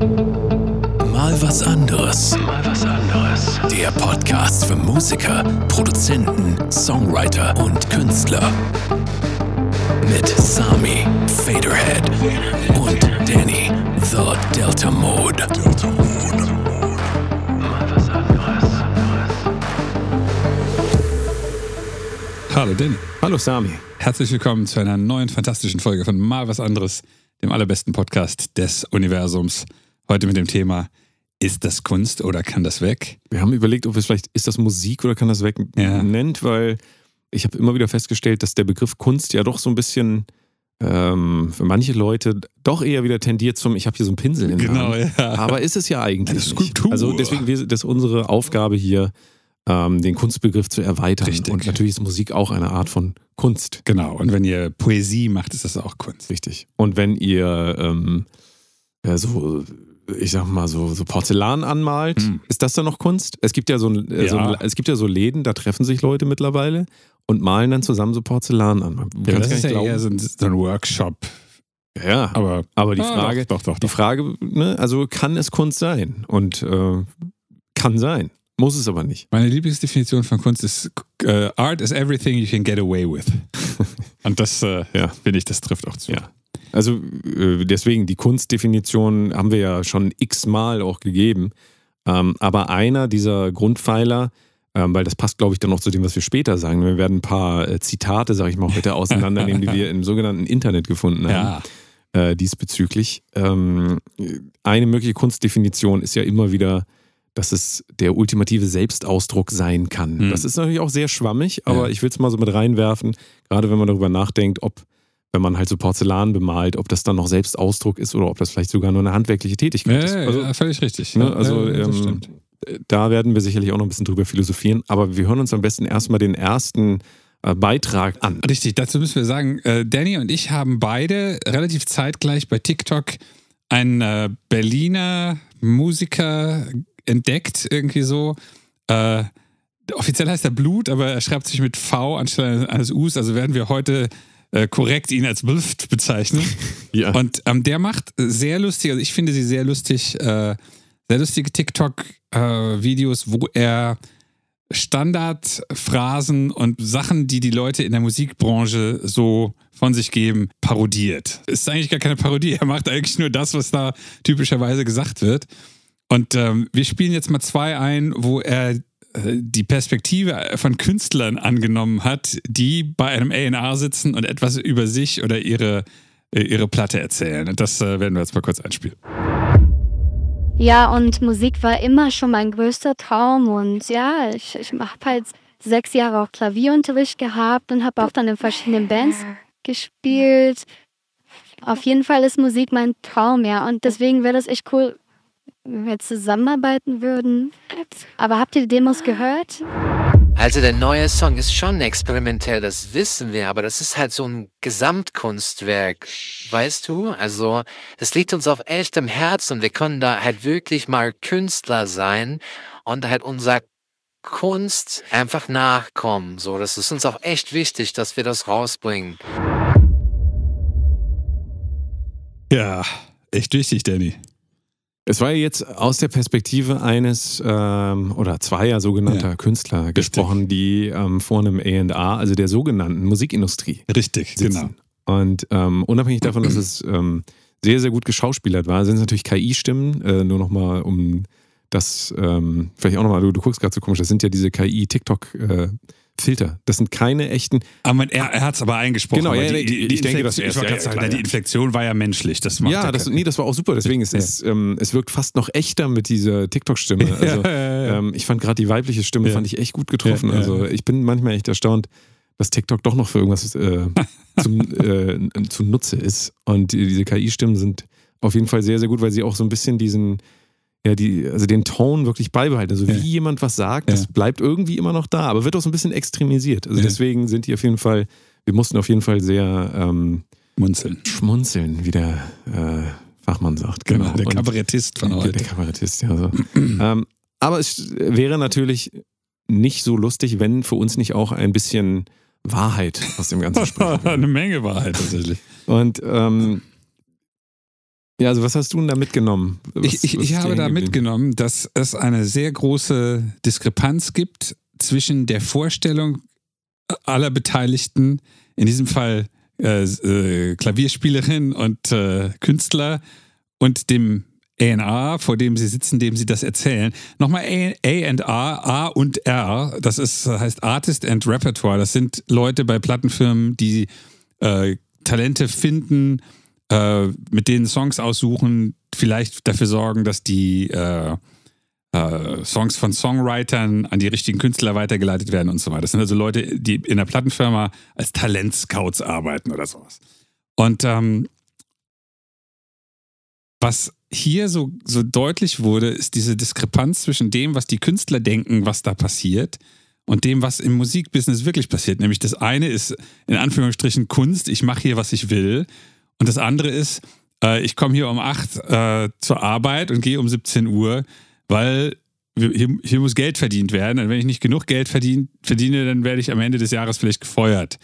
Mal was anderes. Mal was anderes. Der Podcast für Musiker, Produzenten, Songwriter und Künstler. Mit Sami, Faderhead und Danny, The Delta Mode. Delta Mode. Mal was anderes. Hallo Danny. Hallo Sami. Herzlich willkommen zu einer neuen fantastischen Folge von Mal was anderes, dem allerbesten Podcast des Universums. Heute mit dem Thema Ist das Kunst oder kann das weg? Wir haben überlegt, ob es vielleicht ist das Musik oder kann das weg Ja. nennt, weil ich habe immer wieder festgestellt, dass der Begriff Kunst ja doch so ein bisschen ähm, für manche Leute doch eher wieder tendiert zum, ich habe hier so einen Pinsel in der Genau, Hand. ja. Aber ist es ja eigentlich Eine Skulptur. nicht. Also deswegen wir, das ist unsere Aufgabe hier, ähm, den Kunstbegriff zu erweitern. Richtig. Und natürlich ist Musik auch eine Art von Kunst. Genau. Und wenn ihr Poesie macht, ist das auch Kunst. Richtig. Und wenn ihr ähm, ja, so, ich sag mal, so, so Porzellan anmalt, Hm. ist das dann noch Kunst? Es gibt ja so, ein, äh, so Ja. ein, es gibt ja so Läden, da treffen sich Leute mittlerweile und malen dann zusammen so Porzellan an. Ja, das ist ja glauben. eher so ein, so ein Workshop. ja, ja. Aber, Aber die Ah, Frage, Doch, doch, doch. die Frage, ne, also kann es Kunst sein? Und äh, kann sein. Muss es aber nicht. Meine Lieblingsdefinition von Kunst ist: äh, Art is everything you can get away with. Und das, äh, Ja. finde ich, das trifft auch zu. Ja. Also äh, deswegen, die Kunstdefinition haben wir ja schon x-mal auch gegeben. Ähm, aber einer dieser Grundpfeiler, ähm, weil das passt, glaube ich, dann noch zu dem, was wir später sagen. Wir werden ein paar äh, Zitate, sage ich mal, heute auseinandernehmen, die wir im sogenannten Internet gefunden haben, Ja. äh, diesbezüglich. Ähm, eine mögliche Kunstdefinition ist ja immer wieder, dass es der ultimative Selbstausdruck sein kann. Hm. Das ist natürlich auch sehr schwammig, aber Ja. ich will es mal so mit reinwerfen, gerade wenn man darüber nachdenkt, ob, wenn man halt so Porzellan bemalt, ob das dann noch Selbstausdruck ist oder ob das vielleicht sogar nur eine handwerkliche Tätigkeit Ja, ist. ja, Also, ja, völlig richtig. ne, also ja, das ähm, stimmt. da werden wir sicherlich auch noch ein bisschen drüber philosophieren, aber wir hören uns am besten erstmal den ersten äh, Beitrag an. Richtig, dazu müssen wir sagen, äh, Danny und ich haben beide relativ zeitgleich bei TikTok einen äh, Berliner Musiker entdeckt, irgendwie so. Äh, offiziell heißt er Blut, aber er schreibt sich mit V anstelle eines Us, also werden wir heute äh, korrekt ihn als Bluft bezeichnen. Ja. Und ähm, der macht sehr lustig, also ich finde sie sehr lustig, äh, sehr lustige TikTok-Videos, wo er Standardphrasen und Sachen, die die Leute in der Musikbranche so von sich geben, parodiert. Ist eigentlich gar keine Parodie, er macht eigentlich nur das, was da typischerweise gesagt wird. Und ähm, wir spielen jetzt mal zwei ein, wo er äh, die Perspektive von Künstlern angenommen hat, die bei einem A&R sitzen und etwas über sich oder ihre, äh, ihre Platte erzählen. Das äh, werden wir jetzt mal kurz einspielen. Ja, und Musik war immer schon mein größter Traum. Und ja, ich, ich habe halt sechs Jahre auch Klavierunterricht gehabt und habe auch dann in verschiedenen Bands gespielt. Auf jeden Fall ist Musik mein Traum, ja. Und deswegen wäre das echt cool, wenn wir zusammenarbeiten würden. Aber habt ihr die Demos gehört? Also der neue Song ist schon experimentell, das wissen wir, aber das ist halt so ein Gesamtkunstwerk, weißt du? Also das liegt uns auf echtem Herzen und wir können da halt wirklich mal Künstler sein und halt unserer Kunst einfach nachkommen. So, das ist uns auch echt wichtig, dass wir das rausbringen. Ja, echt wichtig, Danny. Es war ja jetzt aus der Perspektive eines ähm, oder zweier sogenannter Ja. Künstler gesprochen, die ähm, vor einem A&R, also der sogenannten Musikindustrie, Richtig, sitzen. Und ähm, unabhängig davon, dass es ähm, sehr, sehr gut geschauspielert war, sind es natürlich KI-Stimmen, äh, nur nochmal um das, ähm, vielleicht auch nochmal, du, du guckst gerade so komisch, das sind ja diese KI-TikTok-Filter. das sind keine echten, Aber er, er hat es aber eingesprochen. Genau, aber ja, die, die, ich die denke, ich wollte ja, gerade sagen, klar, die ja. Inflektion war ja menschlich. Das macht ja, das, nee, das war auch super, deswegen ist es, ähm, es wirkt fast noch echter mit dieser TikTok-Stimme. Also, ja, ja, ja. Ähm, ich fand gerade die weibliche Stimme Ja. fand ich echt gut getroffen. Ja, ja, also ja. ich bin manchmal echt erstaunt, dass TikTok doch noch für irgendwas äh, zum, äh, zum Nutze ist. Und die, diese KI-Stimmen sind auf jeden Fall sehr, sehr gut, weil sie auch so ein bisschen diesen, ja, die, also den Ton wirklich beibehalten. Also Ja. wie jemand was sagt, Ja. das bleibt irgendwie immer noch da, aber wird auch so ein bisschen extremisiert. Also Ja. deswegen sind die auf jeden Fall, wir mussten auf jeden Fall sehr ähm, Munzeln. schmunzeln, wie der äh, Fachmann sagt. Genau, der Und- Kabarettist von der, heute. der Kabarettist, ja. So. ähm, aber es wäre natürlich nicht so lustig, wenn für uns nicht auch ein bisschen Wahrheit aus dem Ganzen sprechen. Eine Menge Wahrheit tatsächlich. Und ähm, Ja, also was hast du denn da mitgenommen? Was, ich ich, ich habe da mitgenommen, dass es eine sehr große Diskrepanz gibt zwischen der Vorstellung aller Beteiligten, in diesem Fall äh, äh, Klavierspielerin und äh, Künstler und dem A&R, vor dem sie sitzen, dem sie das erzählen. Nochmal A&R, A und R, das ist, heißt Artist and Repertoire. Das sind Leute bei Plattenfirmen, die äh, Talente finden, äh, mit denen Songs aussuchen, vielleicht dafür sorgen, dass die äh, äh, Songs von Songwritern an die richtigen Künstler weitergeleitet werden und so weiter. Das sind also Leute, die in der Plattenfirma als Talentscouts arbeiten oder sowas. Und ähm, was hier so, so deutlich wurde, ist diese Diskrepanz zwischen dem, was die Künstler denken, was da passiert, und dem, was im Musikbusiness wirklich passiert. Nämlich das eine ist in Anführungsstrichen Kunst, ich mache hier, was ich will. Und das andere ist, äh, ich komme hier um 8 äh, zur Arbeit und gehe um 17 Uhr, weil hier, hier, muss Geld verdient werden. Und wenn ich nicht genug Geld verdien, verdiene, dann werde ich am Ende des Jahres vielleicht gefeuert.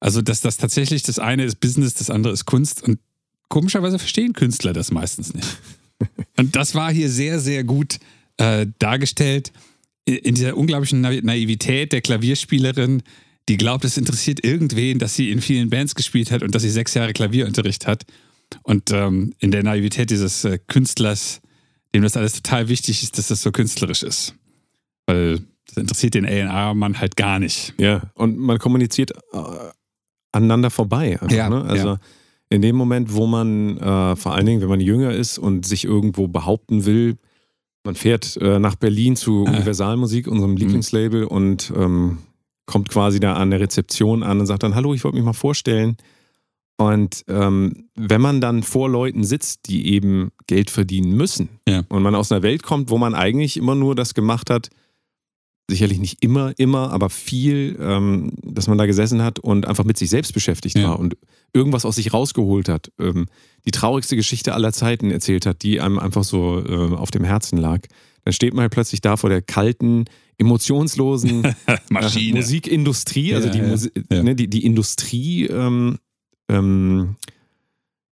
Also, dass das tatsächlich das eine ist Business, das andere ist Kunst. Und komischerweise verstehen Künstler das meistens nicht. Und das war hier sehr, sehr gut äh, dargestellt in dieser unglaublichen Naivität der Klavierspielerin, die glaubt, es interessiert irgendwen, dass sie in vielen Bands gespielt hat und dass sie sechs Jahre Klavierunterricht hat. Und ähm, in der Naivität dieses äh, Künstlers, dem das alles total wichtig ist, dass das so künstlerisch ist. Weil das interessiert den A&R-Mann halt gar nicht. Ja, und man kommuniziert äh, aneinander vorbei. Einfach, ja, ne? Also ja. in dem Moment, wo man, äh, vor allen Dingen, wenn man jünger ist und sich irgendwo behaupten will, man fährt äh, nach Berlin zu Universalmusik, unserem Lieblingslabel, und ähm, kommt quasi da an der Rezeption an und sagt dann, hallo, ich wollte mich mal vorstellen. Und ähm, wenn man dann vor Leuten sitzt, die eben Geld verdienen müssen Ja. und man aus einer Welt kommt, wo man eigentlich immer nur das gemacht hat, sicherlich nicht immer, immer, aber viel, ähm, dass man da gesessen hat und einfach mit sich selbst beschäftigt Ja. war und irgendwas aus sich rausgeholt hat, ähm, die traurigste Geschichte aller Zeiten erzählt hat, die einem einfach so äh, auf dem Herzen lag, dann steht man halt plötzlich da vor der kalten, emotionslosen äh, Musikindustrie, also Ja, die, ja, Musi. Ne, die, die Industrie, ähm, ähm,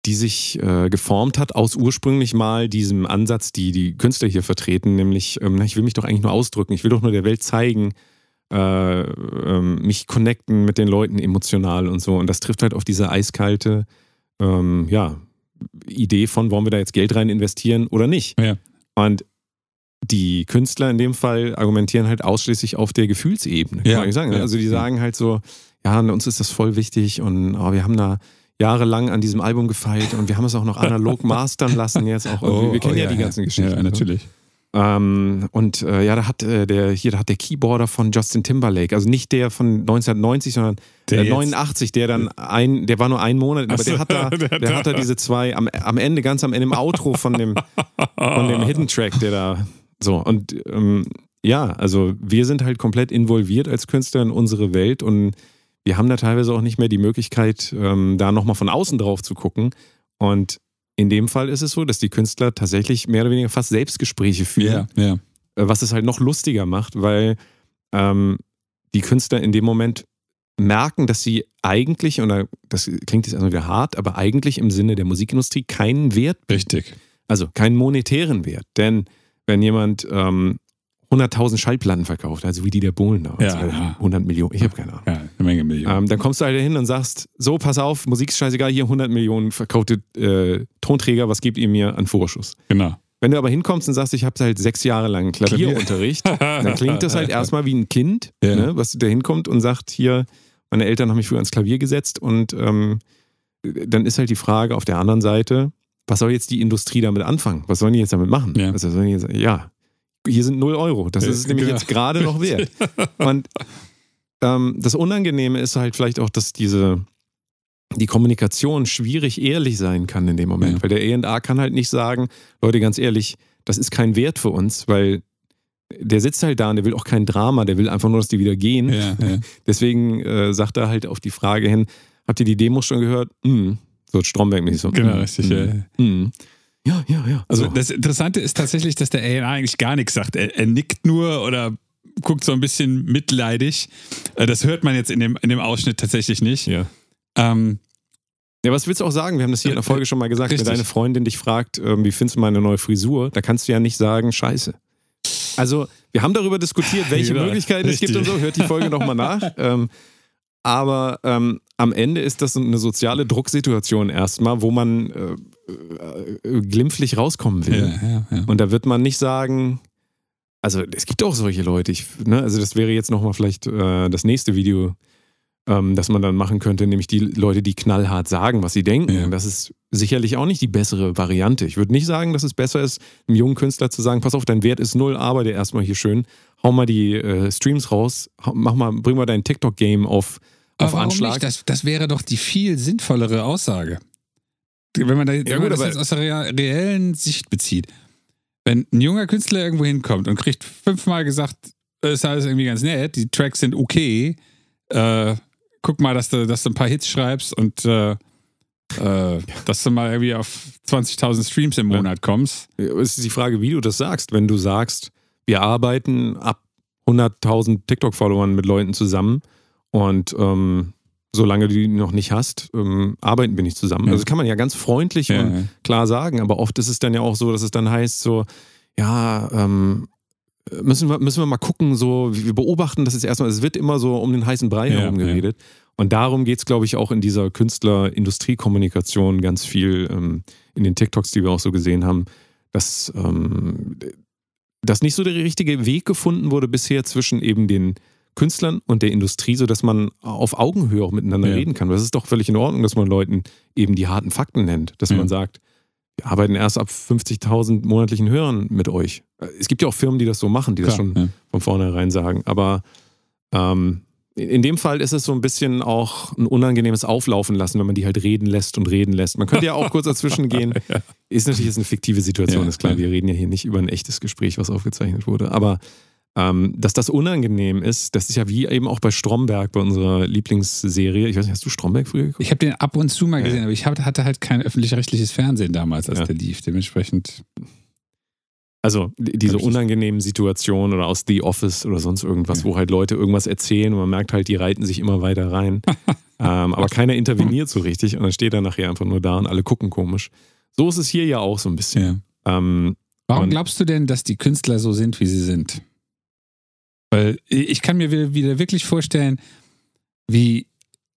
die sich äh, geformt hat aus ursprünglich mal diesem Ansatz, die die Künstler hier vertreten, nämlich, ähm, ich will mich doch eigentlich nur ausdrücken, ich will doch nur der Welt zeigen, äh, ähm, mich connecten mit den Leuten emotional und so. Und das trifft halt auf diese eiskalte, ähm, ja, Idee von, wollen wir da jetzt Geld rein investieren oder nicht? Ja. Und die Künstler in dem Fall argumentieren halt ausschließlich auf der Gefühlsebene, kann Ja, man sagen. ja, Also die ja. sagen halt so, ja, uns ist das voll wichtig und oh, wir haben da jahrelang an diesem Album gefeilt und wir haben es auch noch analog mastern lassen jetzt auch. irgendwie. wir kennen ja, die ganzen Geschichten. Oh, Ja, ne? natürlich. Ähm, und äh, ja, da hat äh, der hier da hat der Keyboarder von Justin Timberlake, also nicht der von 1990, sondern Der jetzt. 89, der dann ein, der war nur ein Monat, aber so, der hat da, der der da- hat da diese zwei am, am Ende, ganz am Ende im Outro von dem von dem Hidden Track, der da so und ähm, ja, also wir sind halt komplett involviert als Künstler in unsere Welt und wir haben da teilweise auch nicht mehr die Möglichkeit, ähm, da nochmal von außen drauf zu gucken. Und in dem Fall ist es so, dass die Künstler tatsächlich mehr oder weniger fast Selbstgespräche führen, ja. äh, was es halt noch lustiger macht, weil ähm, die Künstler in dem Moment merken, dass sie eigentlich, und da- das klingt jetzt erstmal wieder hart, aber eigentlich im Sinne der Musikindustrie keinen Wert Richtig. also keinen monetären Wert. Denn wenn jemand ähm, 100.000 Schallplatten verkauft, also wie die der Bohlen da, Ja, ja. 100 Millionen, ich habe keine Ahnung. Ja, eine Menge Millionen. Ähm, dann kommst du halt hin und sagst, so, pass auf, Musik ist scheißegal, hier 100 Millionen verkaufte äh, Tonträger, was gebt ihr mir an Vorschuss? genau. Wenn du aber hinkommst und sagst, ich habe halt sechs Jahre lang Klavierunterricht, dann klingt das halt erstmal wie ein Kind, Ja. ne, was da hinkommt und sagt, hier, meine Eltern haben mich früher ans Klavier gesetzt und ähm, dann ist halt die Frage auf der anderen Seite, was soll jetzt die Industrie damit anfangen? Was sollen die jetzt damit machen? Ja. Also sollen die jetzt, ja, hier sind 0 Euro. Das Ja, ist es nämlich genau. jetzt gerade noch wert. Und ähm, das Unangenehme ist halt vielleicht auch, dass diese die Kommunikation schwierig ehrlich sein kann in dem Moment, Ja. weil der E&A kann halt nicht sagen, Leute, ganz ehrlich, das ist kein Wert für uns, weil der sitzt halt da und der will auch kein Drama, der will einfach nur, dass die wieder gehen. Ja, ja. Deswegen äh, sagt er halt auf die Frage hin, habt ihr die Demos schon gehört? Mm. So Stromberg-mäßig so. Genau, mm, richtig, mm, ja. mm. Ja, ja, ja. Also So. das Interessante ist tatsächlich, dass der A&R eigentlich gar nichts sagt. Er, er nickt nur oder guckt so ein bisschen mitleidig. Äh, Das hört man jetzt in dem, in dem Ausschnitt tatsächlich nicht. ja. Ähm, Ja, was willst du auch sagen? Wir haben das hier in der Folge schon mal gesagt. Richtig. Wenn deine Freundin dich fragt, ähm, wie findest du meine neue Frisur, da kannst du ja nicht sagen, scheiße. Also, wir haben darüber diskutiert, welche Genau, Möglichkeiten es gibt und richtig. so. Hört die Folge nochmal nach. Ähm, aber ähm, am Ende ist das eine soziale Drucksituation erstmal, wo man äh, äh, glimpflich rauskommen will. Ja, ja, ja. Und da wird man nicht sagen, also es gibt auch solche Leute, ich, ne, also das wäre jetzt nochmal vielleicht äh, das nächste Video, ähm, das man dann machen könnte, nämlich die Leute, die knallhart sagen, was sie denken. Ja. Das ist sicherlich auch nicht die bessere Variante. Ich würde nicht sagen, dass es besser ist, einem jungen Künstler zu sagen, pass auf, dein Wert ist null, arbeite erstmal hier schön, hau mal die äh, Streams raus, mach mal, bring mal dein TikTok-Game auf, Aber auf warum Anschlag. nicht? Das, das wäre doch die viel sinnvollere Aussage. Wenn man, da, wenn gut, man das jetzt aus der reellen Sicht bezieht. Wenn ein junger Künstler irgendwo hinkommt und kriegt fünfmal gesagt, es ist alles irgendwie ganz nett, die Tracks sind okay, äh, guck mal, dass du, dass du ein paar Hits schreibst und äh, äh, dass du mal irgendwie auf 20.000 Streams im Monat kommst. Es ist die Frage, wie du das sagst. Wenn du sagst, wir arbeiten ab 100.000 TikTok-Followern mit Leuten zusammen und ähm, solange du die noch nicht hast, ähm, arbeiten wir nicht zusammen. Ja. Also das kann man ja ganz freundlich Ja, und ja. klar sagen, aber oft ist es dann ja auch so, dass es dann heißt so, ja, ähm, müssen wir, müssen wir mal gucken, so, wir beobachten das jetzt erstmal, es wird immer so um den heißen Brei herum geredet. Und darum geht es, glaube ich, auch in dieser Künstler-Industriekommunikation ganz viel ähm, in den TikToks, die wir auch so gesehen haben, dass, ähm, dass nicht so der richtige Weg gefunden wurde bisher zwischen eben den Künstlern und der Industrie, sodass man auf Augenhöhe auch miteinander Ja. reden kann. Das ist doch völlig in Ordnung, dass man Leuten eben die harten Fakten nennt, dass Ja. man sagt, wir arbeiten erst ab 50.000 monatlichen Hörern mit euch. Es gibt ja auch Firmen, die das so machen, die das Klar, schon ja. von vornherein sagen. Aber ähm, in dem Fall ist es so ein bisschen auch ein unangenehmes Auflaufen lassen, wenn man die halt reden lässt und reden lässt. Man könnte ja auch kurz dazwischen gehen. Ist natürlich jetzt eine fiktive Situation, Ja, ist klar. ja. Wir reden ja hier nicht über ein echtes Gespräch, was aufgezeichnet wurde. Aber ähm, dass das unangenehm ist, das ist ja wie eben auch bei Stromberg, bei unserer Lieblingsserie. Ich weiß nicht, hast du Stromberg früher geguckt? Ich habe den ab und zu mal Ja. gesehen, aber ich hatte halt kein öffentlich-rechtliches Fernsehen damals, als Ja. der lief. Dementsprechend. Also die- diese unangenehmen Situationen oder aus The Office oder sonst irgendwas, Ja. wo halt Leute irgendwas erzählen und man merkt halt, die reiten sich immer weiter rein. ähm, aber keiner interveniert so richtig und dann steht er nachher einfach nur da und alle gucken komisch. So ist es hier ja auch so ein bisschen. Ja. Ähm, Warum glaubst du denn, dass die Künstler so sind, wie sie sind? Weil ich kann mir wieder, wieder wirklich vorstellen, wie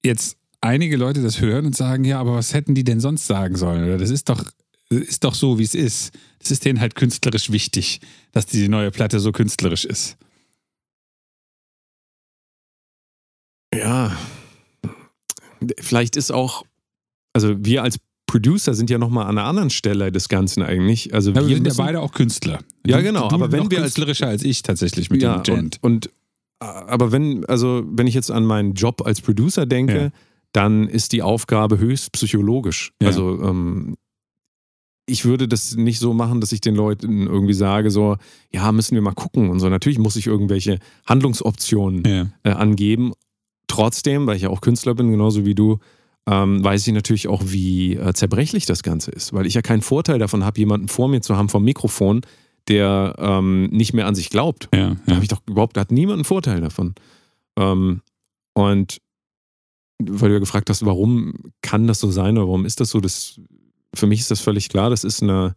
jetzt einige Leute das hören und sagen, ja, aber was hätten die denn sonst sagen sollen? Oder das ist doch, ist doch so, wie es ist. Das ist denen halt künstlerisch wichtig, dass die neue Platte so künstlerisch ist. ja, vielleicht ist auch, also wir als Producer sind ja nochmal an einer anderen Stelle des Ganzen eigentlich. Also Ja, wir sind ja müssen- beide auch Künstler. Ja, genau, Du aber wenn noch wir als- künstlerischer als ich tatsächlich mit ja, dem Gent. Und, und aber wenn, also wenn ich jetzt an meinen Job als Producer denke, Ja. dann ist die Aufgabe höchst psychologisch. Ja. Also ähm, ich würde das nicht so machen, dass ich den Leuten irgendwie sage, so, ja, müssen wir mal gucken und so. Natürlich muss ich irgendwelche Handlungsoptionen Ja. äh, angeben. Trotzdem, weil ich ja auch Künstler bin, genauso wie du, ähm, weiß ich natürlich auch, wie äh, zerbrechlich das Ganze ist, weil ich ja keinen Vorteil davon habe, jemanden vor mir zu haben vom Mikrofon, der ähm, nicht mehr an sich glaubt. Ja, Da ja. habe ich doch überhaupt, da hat niemand einen Vorteil davon. Ähm, und weil du ja gefragt hast, warum kann das so sein oder warum ist das so, das, für mich ist das völlig klar, das ist eine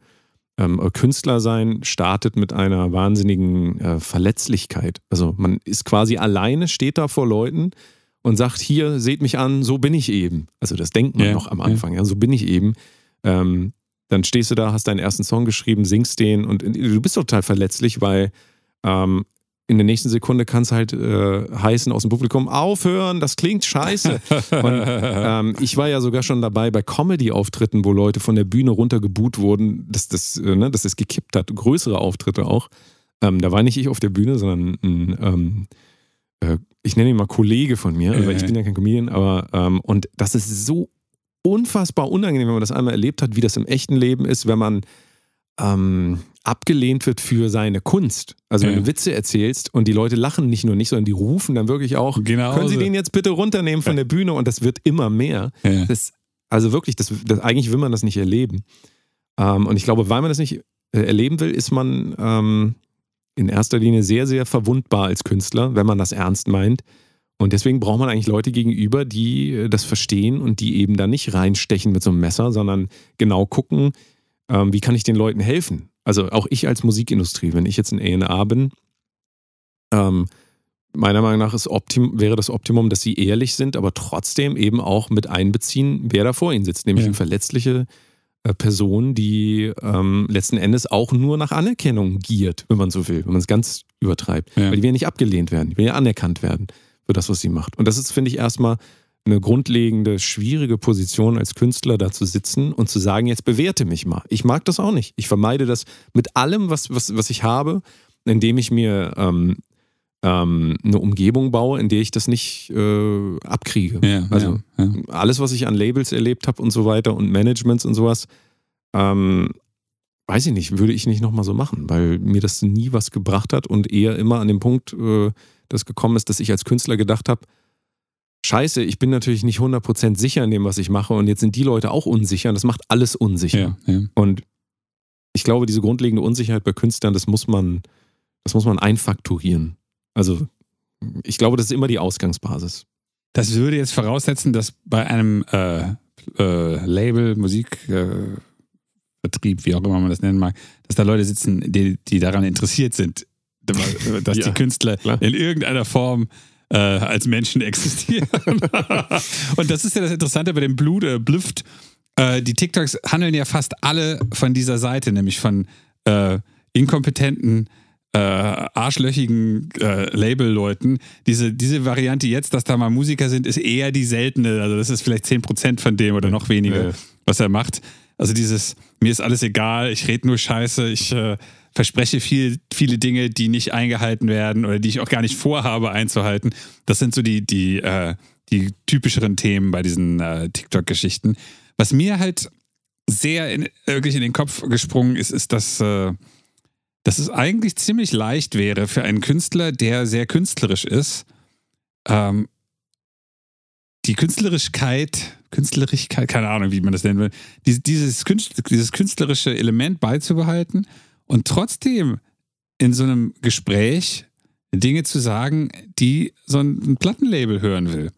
ähm, Künstler sein startet mit einer wahnsinnigen äh, Verletzlichkeit. Also man ist quasi alleine, steht da vor Leuten und sagt, hier, seht mich an, so bin ich eben. Also das denkt man Ja, noch am ja. Anfang, ja, so bin ich eben. Ähm, dann stehst du da, hast deinen ersten Song geschrieben, singst den und du bist total verletzlich, weil ähm, in der nächsten Sekunde kann es halt äh, heißen aus dem Publikum, aufhören, das klingt scheiße. Und ähm, ich war ja sogar schon dabei bei Comedy-Auftritten, wo Leute von der Bühne runtergebuht wurden, dass das, äh, ne, dass das gekippt hat. Größere Auftritte auch. Ähm, da war nicht ich auf der Bühne, sondern ein, ähm, äh, ich nenne ihn mal Kollege von mir, weil ich bin ja kein Comedian, aber ähm, und das ist so unfassbar unangenehm, wenn man das einmal erlebt hat, wie das im echten Leben ist, wenn man ähm, abgelehnt wird für seine Kunst. Also wenn Ja. du Witze erzählst und die Leute lachen nicht nur nicht, sondern die rufen dann wirklich auch, Genau können Sie den jetzt bitte runternehmen von der Bühne und das wird immer mehr. Ja. Das, also wirklich, das, das, eigentlich will man das nicht erleben. Ähm, und ich glaube, weil man das nicht äh, erleben will, ist man ähm, in erster Linie sehr, sehr verwundbar als Künstler, wenn man das ernst meint. Und deswegen braucht man eigentlich Leute gegenüber, die äh, das verstehen und die eben da nicht reinstechen mit so einem Messer, sondern genau gucken, ähm, wie kann ich den Leuten helfen. Also auch ich als Musikindustrie, wenn ich jetzt in A&A bin, ähm, meiner Meinung nach ist Optim wäre das Optimum, dass sie ehrlich sind, aber trotzdem eben auch mit einbeziehen, wer da vor ihnen sitzt, nämlich Ja. eine verletzliche äh, Person, die ähm, letzten Endes auch nur nach Anerkennung giert, wenn man so will, wenn man es ganz übertreibt. Ja. Weil die will ja nicht abgelehnt werden, die will ja anerkannt werden für das, was sie macht. Und das ist, finde ich, erstmal eine grundlegende, schwierige Position als Künstler da zu sitzen und zu sagen, jetzt bewerte mich mal. Ich mag das auch nicht. Ich vermeide das mit allem, was, was, was ich habe, indem ich mir ähm, ähm, eine Umgebung baue, in der ich das nicht äh, abkriege. Ja, also ja, ja. alles, was ich an Labels erlebt habe und so weiter und Managements und sowas, ähm, weiß ich nicht, würde ich nicht nochmal so machen, weil mir das nie was gebracht hat und eher immer an dem Punkt, äh, das gekommen ist, dass ich als Künstler gedacht habe, Scheiße, ich bin natürlich nicht 100% sicher in dem, was ich mache und jetzt sind die Leute auch unsicher und das macht alles unsicher. Ja, ja. Und ich glaube, diese grundlegende Unsicherheit bei Künstlern, das muss man, das muss man einfakturieren. Also ich glaube, das ist immer die Ausgangsbasis. Das würde jetzt voraussetzen, dass bei einem äh, äh, Label, Musikvertrieb, äh, wie auch immer man das nennen mag, dass da Leute sitzen, die, die daran interessiert sind, dass Ja, die Künstler klar. in irgendeiner Form äh, als Menschen existieren. Und das ist ja das Interessante bei dem Blut, äh, Blüft. Äh, die TikToks handeln ja fast alle von dieser Seite, nämlich von äh, inkompetenten, äh, arschlöchigen äh, Label-Leuten. Diese, diese Variante jetzt, dass da mal Musiker sind, ist eher die seltene. Also das ist vielleicht 10% von dem oder noch weniger, Ja. was er macht. Also dieses, mir ist alles egal, ich rede nur Scheiße, ich äh, verspreche viel, viele Dinge, die nicht eingehalten werden oder die ich auch gar nicht vorhabe einzuhalten. Das sind so die, die, äh, die typischeren Themen bei diesen äh, TikTok-Geschichten. Was mir halt sehr in, wirklich in den Kopf gesprungen ist, ist, dass, äh, dass es eigentlich ziemlich leicht wäre für einen Künstler, der sehr künstlerisch ist, ähm, die Künstlerischkeit, Künstlerischkeit, keine Ahnung, wie man das nennen will, dieses, dieses künstlerische Element beizubehalten und trotzdem in so einem Gespräch Dinge zu sagen, die so ein, Plattenlabel hören will.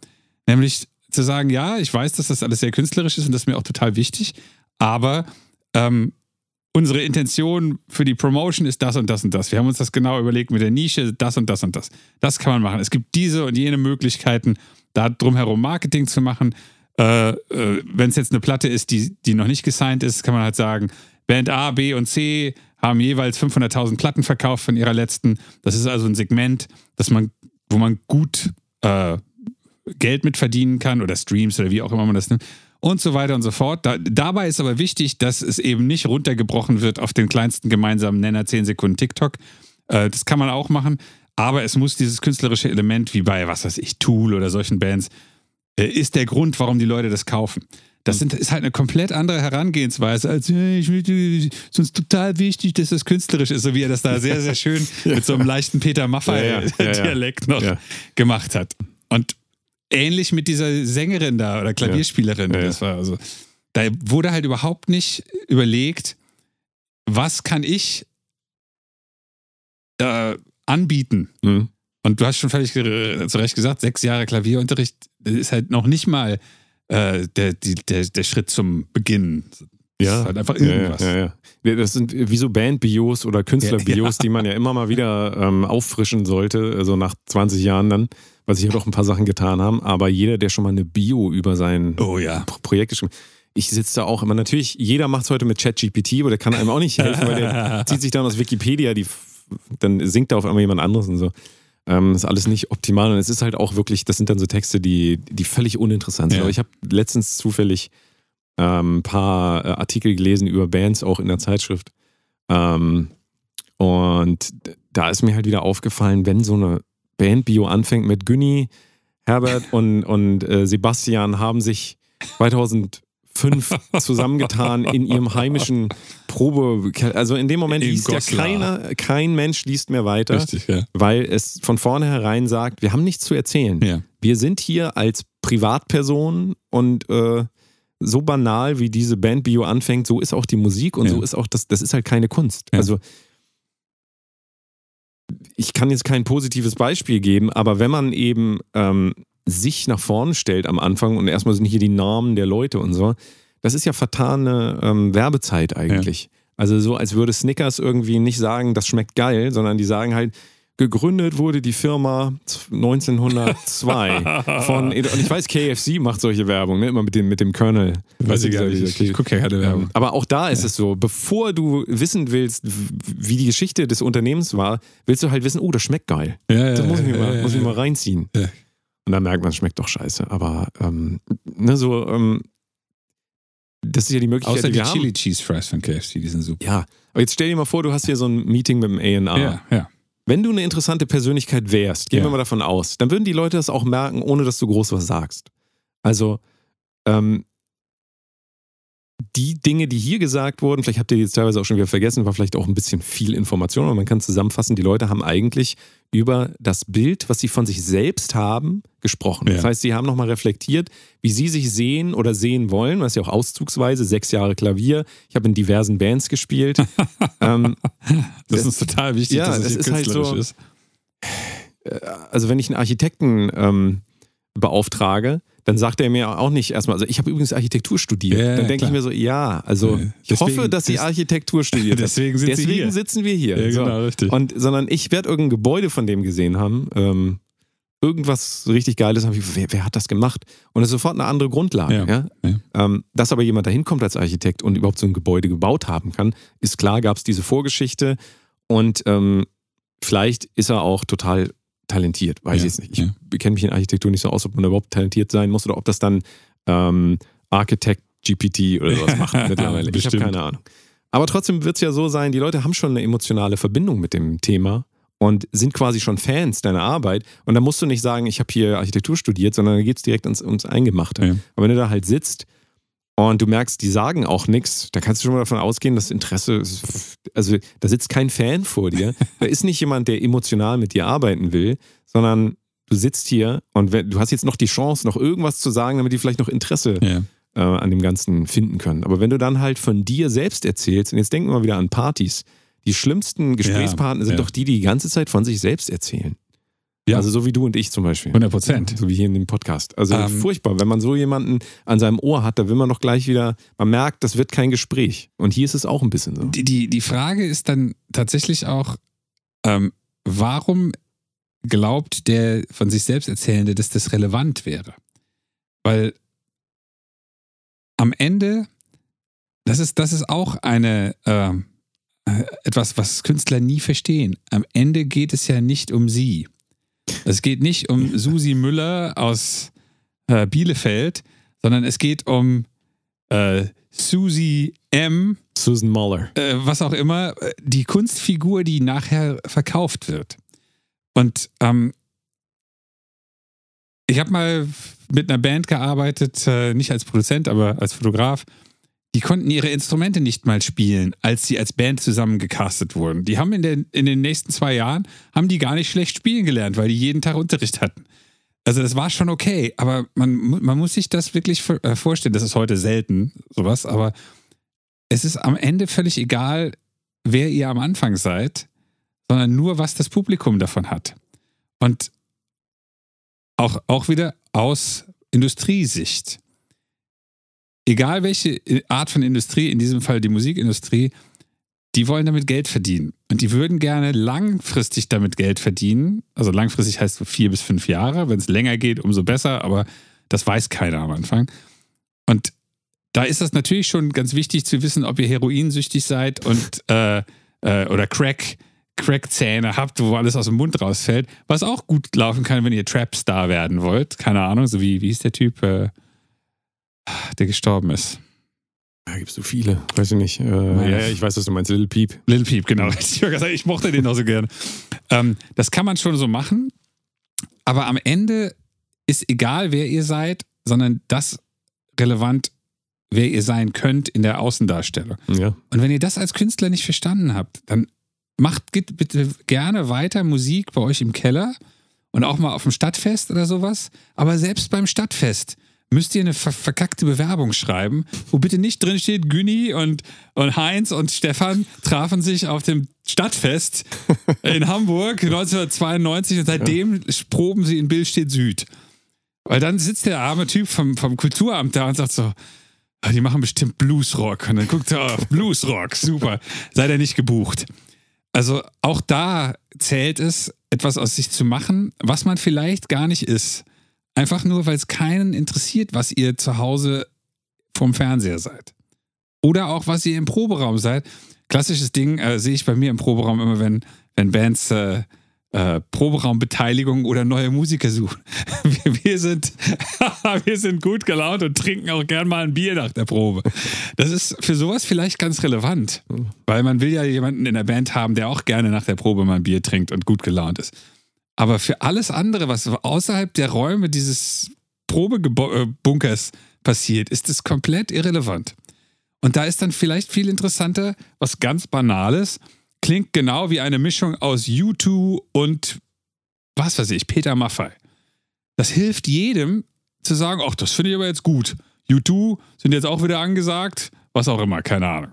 Nämlich zu sagen, ja, ich weiß, dass das alles sehr künstlerisch ist und das ist mir auch total wichtig, aber ähm, unsere Intention für die Promotion ist das und das und das. Wir haben uns das genau überlegt mit der Nische, das und das und das. Das kann man machen. Es gibt diese und jene Möglichkeiten, da drumherum Marketing zu machen. Äh, äh, Wenn es jetzt eine Platte ist, die, die noch nicht gesigned ist, kann man halt sagen, Band A, B und C haben jeweils 500.000 Platten verkauft von ihrer letzten. Das ist also ein Segment, das man, wo man gut äh, Geld mit verdienen kann oder Streams oder wie auch immer man das nimmt und so weiter und so fort. Da, dabei ist aber wichtig, dass es eben nicht runtergebrochen wird auf den kleinsten gemeinsamen Nenner 10 Sekunden TikTok. Äh, das kann man auch machen, aber es muss dieses künstlerische Element wie bei, was weiß ich, Tool oder solchen Bands, äh, ist der Grund, warum die Leute das kaufen. Das sind, ist halt eine komplett andere Herangehensweise als, ja, ich ist uns total wichtig, dass das künstlerisch ist, so wie er das da sehr, sehr schön mit so einem leichten Peter Ja, ja, ja, ja. Maffay-Dialekt noch Ja. gemacht hat. Und ähnlich mit dieser Sängerin da oder Klavierspielerin. Ja, ja. Das war also, da wurde halt überhaupt nicht überlegt, was kann ich äh, anbieten. Mhm. Und du hast schon völlig äh, zu Recht gesagt, sechs Jahre Klavierunterricht ist halt noch nicht mal äh, der, die, der, der Schritt zum Beginn. Das Ja. ist halt einfach irgendwas. Ja, ja, ja. Das sind wie so Band-Bios oder Künstler-Bios, die man ja immer mal wieder ähm, auffrischen sollte, also nach 20 Jahren dann, weil sich ja doch ein paar Sachen getan haben. Aber jeder, der schon mal eine Bio über sein Oh Projekt geschrieben ich sitze da auch immer, natürlich, jeder macht es heute mit ChatGPT, aber der kann einem auch nicht helfen, weil der zieht sich dann aus Wikipedia, die, dann singt da auf einmal jemand anderes und so. Ähm, ist alles nicht optimal und es ist halt auch wirklich, das sind dann so Texte, die, die völlig uninteressant sind. Ja. Aber ich habe letztens zufällig ähm, ein paar äh, Artikel gelesen über Bands, auch in der Zeitschrift. Ähm, und da ist mir halt wieder aufgefallen, wenn so eine Band-Bio anfängt mit Günni, Herbert und, und äh, Sebastian haben sich 2005 zusammengetan in ihrem heimischen Probe. Also in dem Moment In liest ja Goslar. keiner, kein Mensch liest mehr weiter, Richtig, ja. weil es von vornherein sagt, wir haben nichts zu erzählen. ja. Wir sind hier als Privatperson und äh, so banal, wie diese Band-Bio anfängt, so ist auch die Musik und Ja. so ist auch das, das ist halt keine Kunst. Ja. Also ich kann jetzt kein positives Beispiel geben, aber wenn man eben ähm, sich nach vorne stellt am Anfang und erstmal sind hier die Namen der Leute und so, das ist ja vertane ähm, Werbezeit eigentlich. Also so, als würde Snickers irgendwie nicht sagen, das schmeckt geil, sondern die sagen halt, gegründet wurde die Firma 1902 von, und ich weiß, KFC macht solche Werbung, ne? immer mit dem, mit dem Colonel. Weiß ich gar nicht. diese- Ich gucke ja keine Werbung. aber auch da ist es so, bevor du wissen willst, wie die Geschichte des Unternehmens war, willst du halt wissen, oh, das schmeckt geil. Ja, ja, Das muss ich mir ja, mal, ja, muss ich ja. mal reinziehen. Und dann merkt man, es schmeckt doch scheiße. Aber ähm, ne, so, ähm, das ist ja die Möglichkeit, Außer die die. Chili Cheese Fries von KFC, die sind super. Ja, aber jetzt stell dir mal vor, du hast hier so ein Meeting mit dem A&R. Ja, ja. Wenn du eine interessante Persönlichkeit wärst, gehen Ja. wir mal davon aus, dann würden die Leute das auch merken, ohne dass du groß was sagst. Also, ähm, die Dinge, die hier gesagt wurden, vielleicht habt ihr die jetzt teilweise auch schon wieder vergessen, war vielleicht auch ein bisschen viel Information, aber man kann zusammenfassen, die Leute haben eigentlich über das Bild, was sie von sich selbst haben, gesprochen. Ja. Das heißt, sie haben nochmal reflektiert, wie sie sich sehen oder sehen wollen. Das ist ja auch auszugsweise, sechs Jahre Klavier. Ich habe in diversen Bands gespielt. ähm, Das, Das- ist total wichtig, ja, dass es das ist halt künstlerisch so- ist. also wenn ich einen Architekten ähm, beauftrage, dann sagt er mir auch nicht erstmal, also ich habe übrigens Architektur studiert. Ja, dann denke ich mir so, ja, also Ja, ich deswegen- hoffe, dass sie Architektur studiert. Deswegen sind Deswegen sitzen wir hier. Ja, so. genau, richtig. Und, sondern ich werde irgendein Gebäude von dem gesehen haben, ähm, irgendwas richtig Geiles, hab ich, wer, wer hat das gemacht? Und es ist sofort eine andere Grundlage. Ähm, dass aber jemand dahin kommt als Architekt und überhaupt so ein Gebäude gebaut haben kann, ist klar, gab es diese Vorgeschichte und ähm, vielleicht ist er auch total talentiert, weiß Ja, ich jetzt nicht. Ich ja. kenne mich in Architektur nicht so aus, ob man überhaupt talentiert sein muss oder ob das dann ähm, Architect GPT oder sowas macht mittlerweile. Ich habe keine Ahnung. Aber trotzdem wird es ja so sein, die Leute haben schon eine emotionale Verbindung mit dem Thema und sind quasi schon Fans deiner Arbeit. Und da musst du nicht sagen, ich habe hier Architektur studiert, sondern da geht es direkt ins, ins Eingemachte. Ja. Aber wenn du da halt sitzt und du merkst, die sagen auch nichts, da kannst du schon mal davon ausgehen, das Interesse, ist- also da sitzt kein Fan vor dir. Da ist nicht jemand, der emotional mit dir arbeiten will, sondern du sitzt hier und wenn, du hast jetzt noch die Chance, noch irgendwas zu sagen, damit die vielleicht noch Interesse Ja. äh, an dem Ganzen finden können. Aber wenn du dann halt von dir selbst erzählst, und jetzt denken wir mal wieder an Partys, die schlimmsten Gesprächspartner sind ja. doch die, die die ganze Zeit von sich selbst erzählen. Ja. Also so wie du und ich zum Beispiel. 100 Prozent. So wie hier in dem Podcast. Also Ähm, furchtbar. Wenn man so jemanden an seinem Ohr hat, da will man doch gleich wieder, man merkt, das wird kein Gespräch. Und hier ist es auch ein bisschen so. Die, die, die Frage ist dann tatsächlich auch, ähm, warum glaubt der von sich selbst Erzählende, dass das relevant wäre? Weil am Ende, das ist, das ist auch eine, ähm, äh, etwas, was Künstler nie verstehen. Am Ende geht es ja nicht um sie. Es geht nicht um Susi Müller aus äh, Bielefeld, sondern es geht um äh, Susi M., Susan Muller. äh, was auch immer, äh, die Kunstfigur, die nachher verkauft wird. Und ähm, ich habe mal mit einer Band gearbeitet, äh, nicht als Produzent, aber als Fotograf. Die konnten ihre Instrumente nicht mal spielen, als sie als Band zusammengecastet wurden. Die haben in, den in den nächsten zwei Jahren, haben die gar nicht schlecht spielen gelernt, weil die jeden Tag Unterricht hatten. Also das war schon okay, aber man, man muss sich das wirklich äh, vorstellen. Das ist heute selten, sowas, aber es ist am Ende völlig egal, wer ihr am Anfang seid, sondern nur, was das Publikum davon hat. Und auch, auch wieder aus Industriesicht. Egal welche Art von Industrie, in diesem Fall die Musikindustrie, die wollen damit Geld verdienen. Und die würden gerne langfristig damit Geld verdienen. Also langfristig heißt so vier bis fünf Jahre. Wenn es länger geht, umso besser, aber das weiß keiner am Anfang. Und da ist das natürlich schon ganz wichtig zu wissen, ob ihr heroinsüchtig seid und äh, äh, oder Crack, Crackzähne habt, wo alles aus dem Mund rausfällt. Was auch gut laufen kann, wenn ihr Trapstar werden wollt. Keine Ahnung, so wie, wie hieß der Typ, äh, der gestorben ist. Da gibt es so viele. Weiß ich nicht. Äh, ja, ja, ich weiß, was du meinst. Little Peep. Little Peep, genau. Ich, mochte den auch so gerne. Ähm, das kann man schon so machen, aber am Ende ist egal, wer ihr seid, sondern das relevant, wer ihr sein könnt in der Außendarstellung. Ja. Und wenn ihr das als Künstler nicht verstanden habt, dann macht bitte gerne weiter Musik bei euch im Keller und auch mal auf dem Stadtfest oder sowas. Aber selbst beim Stadtfest müsst ihr eine ver verkackte Bewerbung schreiben, wo bitte nicht drin steht, Günni und, und Heinz und Stefan trafen sich auf dem Stadtfest in Hamburg 1992 und seitdem proben sie in Billstedt Süd. Weil dann sitzt der arme Typ vom, vom Kulturamt da und sagt so, "Ah, die machen bestimmt Bluesrock. Und dann guckt er auf Bluesrock, super. Seid er nicht gebucht. Also auch da zählt es, etwas aus sich zu machen, was man vielleicht gar nicht ist. Einfach nur, weil es keinen interessiert, was ihr zu Hause vom Fernseher seid. Oder auch, was ihr im Proberaum seid. Klassisches Ding äh, sehe ich bei mir im Proberaum immer, wenn, wenn Bands äh, äh, Proberaumbeteiligung oder neue Musiker suchen. Wir, wir, sind, wir sind gut gelaunt und trinken auch gern mal ein Bier nach der Probe. Das ist für sowas vielleicht ganz relevant, weil man will ja jemanden in der Band haben, der auch gerne nach der Probe mal ein Bier trinkt und gut gelaunt ist. Aber für alles andere, was außerhalb der Räume dieses Probebunkers passiert, ist es komplett irrelevant. Und da ist dann vielleicht viel interessanter, was ganz Banales, klingt genau wie eine Mischung aus U2 und was weiß ich, Peter Maffay. Das hilft jedem zu sagen, ach, das finde ich aber jetzt gut. U2 sind jetzt auch wieder angesagt, was auch immer, keine Ahnung.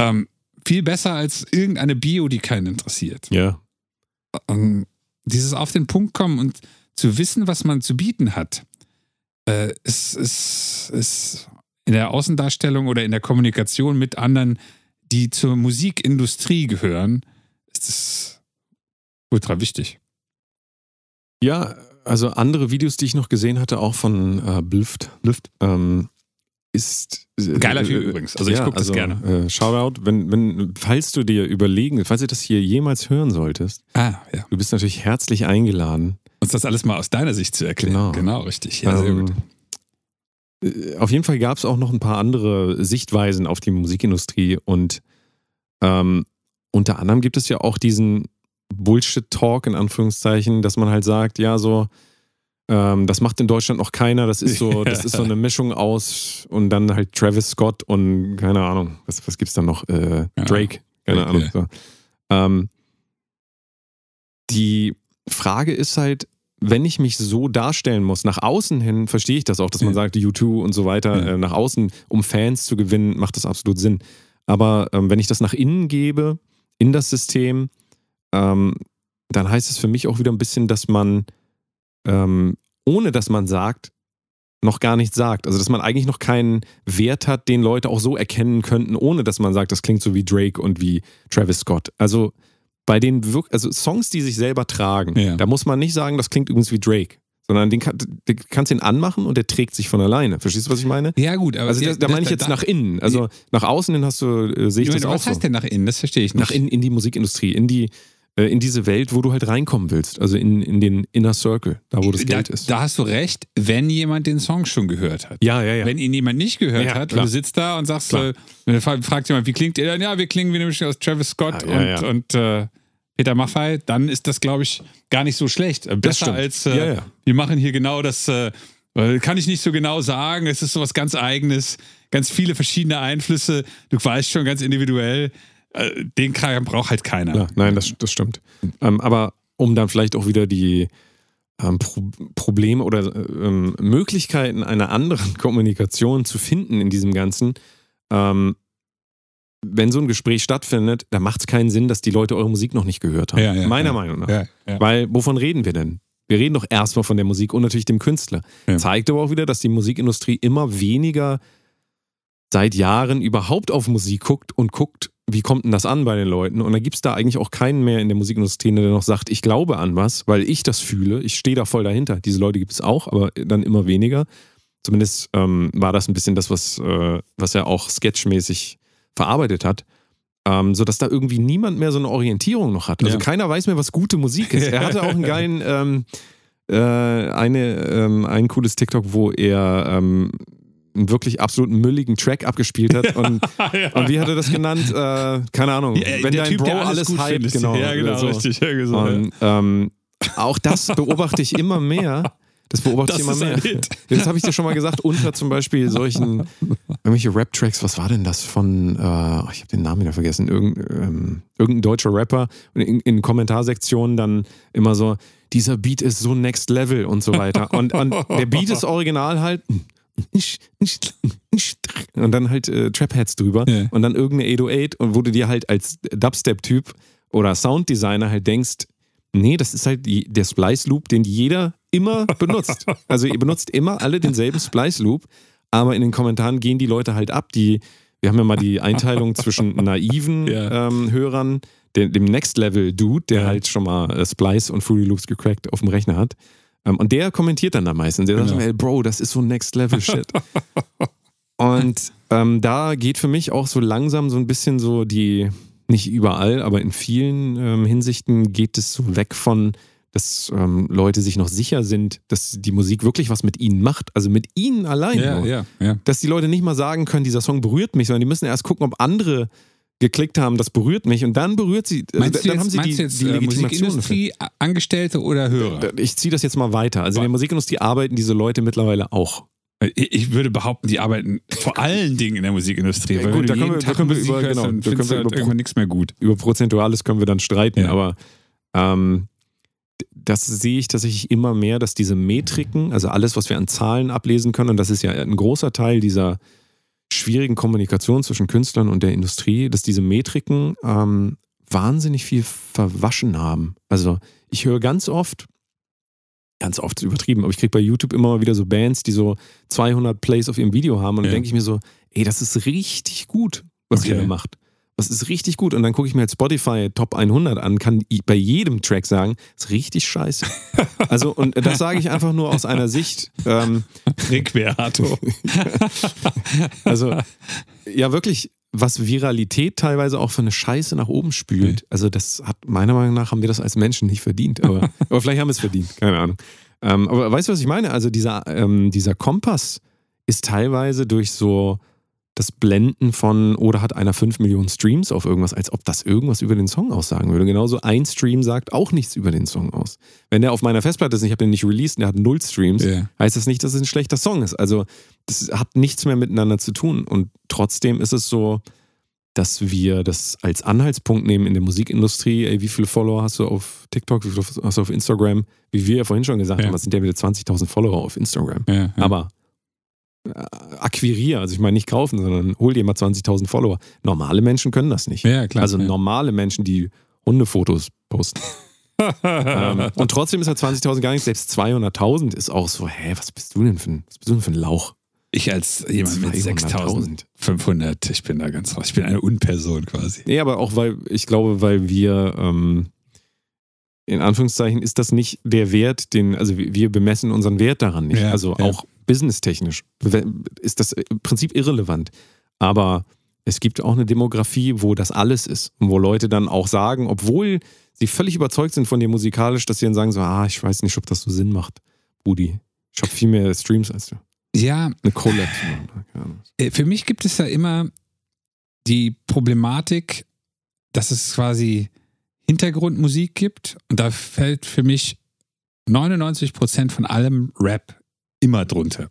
Ähm, viel besser als irgendeine Bio, die keinen interessiert. Ja. Ähm, dieses auf den Punkt kommen und zu wissen, was man zu bieten hat, äh, ist, ist, ist in der Außendarstellung oder in der Kommunikation mit anderen, die zur Musikindustrie gehören, ist es ultra wichtig. Ja, also andere Videos, die ich noch gesehen hatte, auch von äh, Blüft. Lüft. Ähm, ist. äh, Geiler Typ äh, übrigens. Also ich guck das gerne. Äh, Shoutout, wenn, wenn, falls du dir überlegen, falls du das hier jemals hören solltest, Ah, ja. du bist natürlich herzlich eingeladen. Uns das alles mal aus deiner Sicht zu erklären. Genau. Genau, richtig. Ja, sehr Ähm, gut. äh, Auf jeden Fall gab es auch noch ein paar andere Sichtweisen auf die Musikindustrie und ähm, unter anderem gibt es ja auch diesen Bullshit-Talk in Anführungszeichen, dass man halt sagt, ja, so, ähm, das macht in Deutschland noch keiner, das ist so, das ist so eine Mischung aus und dann halt Travis Scott und keine Ahnung, was, was gibt's da noch? Äh, Ja. Drake, keine Drake, Ahnung. So. Ähm, die Frage ist halt, wenn ich mich so darstellen muss, nach außen hin verstehe ich das auch, dass man Ja. sagt, U2 und so weiter, Ja. äh, nach außen, um Fans zu gewinnen, macht das absolut Sinn. Aber ähm, wenn ich das nach innen gebe, in das System, ähm, dann heißt es für mich auch wieder ein bisschen, dass man, ähm, ohne dass man sagt, noch gar nichts sagt. Also, dass man eigentlich noch keinen Wert hat, den Leute auch so erkennen könnten, ohne dass man sagt, das klingt so wie Drake und wie Travis Scott. Also, bei den also Songs, die sich selber tragen, Ja. da muss man nicht sagen, das klingt übrigens wie Drake, sondern den, kann, den kannst ihn anmachen und der trägt sich von alleine. Verstehst du, was ich meine? Ja, gut, aber Also, da, da meine ich jetzt nach innen. Also, nach außen hin hast du, äh, sehe ich das Moment, auch was so. heißt denn nach innen? Das verstehe ich nicht. Nach innen, in die Musikindustrie, in die in diese Welt, wo du halt reinkommen willst. Also in, in den Inner Circle, da wo das da, Geld ist. da hast du recht, wenn jemand den Song schon gehört hat. ja, ja, ja. Wenn ihn jemand nicht gehört Ja, hat klar. und du sitzt da und sagst, äh, fra- fragt jemand, wie klingt ihr dann? Ja, wir klingen wie nämlich aus Travis Scott Ah, ja, und, ja. und äh, Peter Maffay, dann ist das, glaube ich, gar nicht so schlecht. Äh, Besser als äh, Ja, ja. wir machen hier genau das, äh, äh, kann ich nicht so genau sagen. Es ist sowas ganz Eigenes, ganz viele verschiedene Einflüsse. Du weißt schon ganz individuell, äh, den Kram braucht halt keiner. Ja, nein, das, das stimmt. Ähm, aber um dann vielleicht auch wieder die ähm, Pro Probleme oder ähm, Möglichkeiten einer anderen Kommunikation zu finden in diesem Ganzen, ähm, wenn so ein Gespräch stattfindet, da macht es keinen Sinn, dass die Leute eure Musik noch nicht gehört haben. Ja, ja, Meiner. Meinung nach. Weil, wovon reden wir denn? Wir reden doch erstmal von der Musik und natürlich dem Künstler. Zeigt aber auch wieder, dass die Musikindustrie immer weniger seit Jahren überhaupt auf Musik guckt und guckt, wie kommt denn das an bei den Leuten? Und da gibt es da eigentlich auch keinen mehr in der Musikindustrie, der noch sagt, ich glaube an was, weil ich das fühle. Ich stehe da voll dahinter. Diese Leute gibt es auch, aber dann immer weniger. Zumindest ähm, war das ein bisschen das, was, äh, was er auch sketchmäßig verarbeitet hat. Ähm, sodass da irgendwie niemand mehr so eine Orientierung noch hat. Also Ja. keiner weiß mehr, was gute Musik ist. Er hatte auch einen geilen, ähm, äh, eine, ähm, ein cooles TikTok, wo er ähm, einen wirklich absolut mülligen Track abgespielt hat. Und, und wie hat er das genannt? Äh, keine Ahnung. Ja, Wenn der dein Typ, Bro alles, hype, findet. genau. Ja, genau, so. richtig. Ja, ja. Und ähm, auch das beobachte ich immer mehr. Das beobachte Das ich immer mehr. Das habe ich dir schon mal gesagt, unter zum Beispiel solchen irgendwelche Rap-Tracks, was war denn das von, äh, ich habe den Namen wieder vergessen, Irgend, ähm, irgendein deutscher Rapper und in, in Kommentarsektionen dann immer so, dieser Beat ist so next level und so weiter. Und, und der Beat ist original halt und dann halt äh, Trap-Heads drüber Ja. und dann irgendeine 808 und wo du dir halt als Dubstep-Typ oder Sounddesigner halt denkst, nee, das ist halt der Splice-Loop, den jeder immer benutzt. Also ihr benutzt immer alle denselben Splice-Loop, aber in den Kommentaren gehen die Leute halt ab, die, wir haben ja mal die Einteilung zwischen naiven Ja. ähm, Hörern, dem Next-Level-Dude, der Ja. halt schon mal äh, Splice und Fruity Loops gecrackt auf dem Rechner hat. Ähm, und der kommentiert dann da meistens. Der sagt Genau. hey, Bro, das ist so Next-Level-Shit. und ähm, da geht für mich auch so langsam so ein bisschen so die, nicht überall, aber in vielen ähm, Hinsichten geht es so weg von, dass ähm, Leute sich noch sicher sind, dass die Musik wirklich was mit ihnen macht. Also mit ihnen allein. Nur ja, ja. dass die Leute nicht mal sagen können, dieser Song berührt mich, sondern die müssen erst gucken, ob andere geklickt haben, das berührt mich und dann berührt sie, also Meinst du dann jetzt, haben sie die, jetzt die äh, Legitimation. Musikindustrie, Angestellte oder Hörer? dafür. Ich ziehe das jetzt mal weiter. Also in der Musikindustrie arbeiten diese Leute mittlerweile auch. Ich ich würde behaupten, die arbeiten vor allen Dingen in der Musikindustrie. Ja, gut, wenn da können wir- da können wir über- genau, da können wir halt irgendwann nichts mehr gut. Über Prozentuales können wir dann streiten, Ja. aber ähm, das sehe ich tatsächlich immer mehr, dass diese Metriken, also alles, was wir an Zahlen ablesen können, und das ist ja ein großer Teil dieser schwierigen Kommunikation zwischen Künstlern und der Industrie, dass diese Metriken ähm, wahnsinnig viel verwaschen haben. Also ich höre ganz oft, ganz oft ist übertrieben, aber ich kriege bei YouTube immer mal wieder so Bands, die so 200 Plays auf ihrem Video haben und dann Ja. denke ich mir so, ey, das ist richtig gut, was ihr Okay. da macht. Das ist richtig gut. Und dann gucke ich mir halt Spotify Top 100 an, kann bei jedem Track sagen, ist richtig scheiße. Also, und das sage ich einfach nur aus einer Sicht, ähm, Rick Beato. also, ja, wirklich, was Viralität teilweise auch für eine Scheiße nach oben spült. Also, das hat, meiner Meinung nach, haben wir das als Menschen nicht verdient. Aber, aber vielleicht haben wir es verdient, keine Ahnung. Ähm, aber weißt du, was ich meine? Also, dieser, ähm, dieser Kompass ist teilweise durch so das Blenden von, oder hat einer 5 Millionen Streams auf irgendwas, als ob das irgendwas über den Song aussagen würde. Genauso ein Stream sagt auch nichts über den Song aus. Wenn der auf meiner Festplatte ist, und ich habe den nicht released, und der hat null Streams, Ja. heißt das nicht, dass es ein schlechter Song ist. Also das hat nichts mehr miteinander zu tun. Und trotzdem ist es so, dass wir das als Anhaltspunkt nehmen in der Musikindustrie. Ey, wie viele Follower hast du auf TikTok, wie viele hast du auf Instagram? Wie wir ja vorhin schon gesagt Ja. haben, das sind ja wieder 20.000 Follower auf Instagram. Ja, ja. Aber akquiriere, also ich meine nicht kaufen, sondern hol dir mal 20.000 Follower. Normale Menschen können das nicht. Ja, klar. also ja. normale Menschen, die Hundefotos posten. ähm, und trotzdem ist halt 20.000 gar nichts, selbst 200.000 ist auch so, hä, was bist du denn für ein, was bist du denn für ein Lauch? Ich als jemand mit 200.000. 6500, ich bin da ganz raus. Ich bin eine Unperson quasi. Nee, aber auch weil, ich glaube, weil wir, ähm, in Anführungszeichen, ist das nicht der Wert, den, also wir bemessen unseren Wert daran nicht. Ja, also ja. auch businesstechnisch ist das im Prinzip irrelevant. Aber es gibt auch eine Demografie, wo das alles ist. Und wo Leute dann auch sagen, obwohl sie völlig überzeugt sind von dir musikalisch, dass sie dann sagen so, ah, ich weiß nicht, ob das so Sinn macht, Budi. Ich habe viel mehr Streams als du. Ja, Eine Collab. äh, für mich gibt es ja immer die Problematik, dass es quasi Hintergrundmusik gibt und da fällt für mich 99% von allem Rap immer drunter.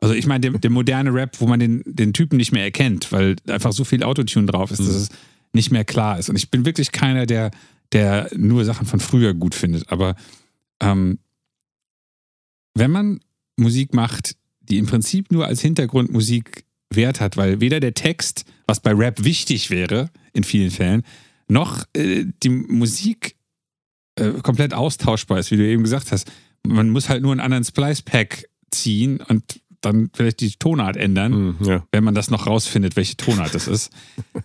Also ich meine, der, der moderne Rap, wo man den, den Typen nicht mehr erkennt, weil einfach so viel Autotune drauf ist, dass Mhm. es nicht mehr klar ist. Und ich bin wirklich keiner, der, der nur Sachen von früher gut findet. Aber ähm, wenn man Musik macht, die im Prinzip nur als Hintergrundmusik Wert hat, weil weder der Text, was bei Rap wichtig wäre, in vielen Fällen, noch äh, die Musik äh, komplett austauschbar ist, wie du eben gesagt hast. Man muss halt nur einen anderen Splice-Pack ziehen und dann vielleicht die Tonart ändern, Hm, ja. wenn man das noch rausfindet, welche Tonart das ist.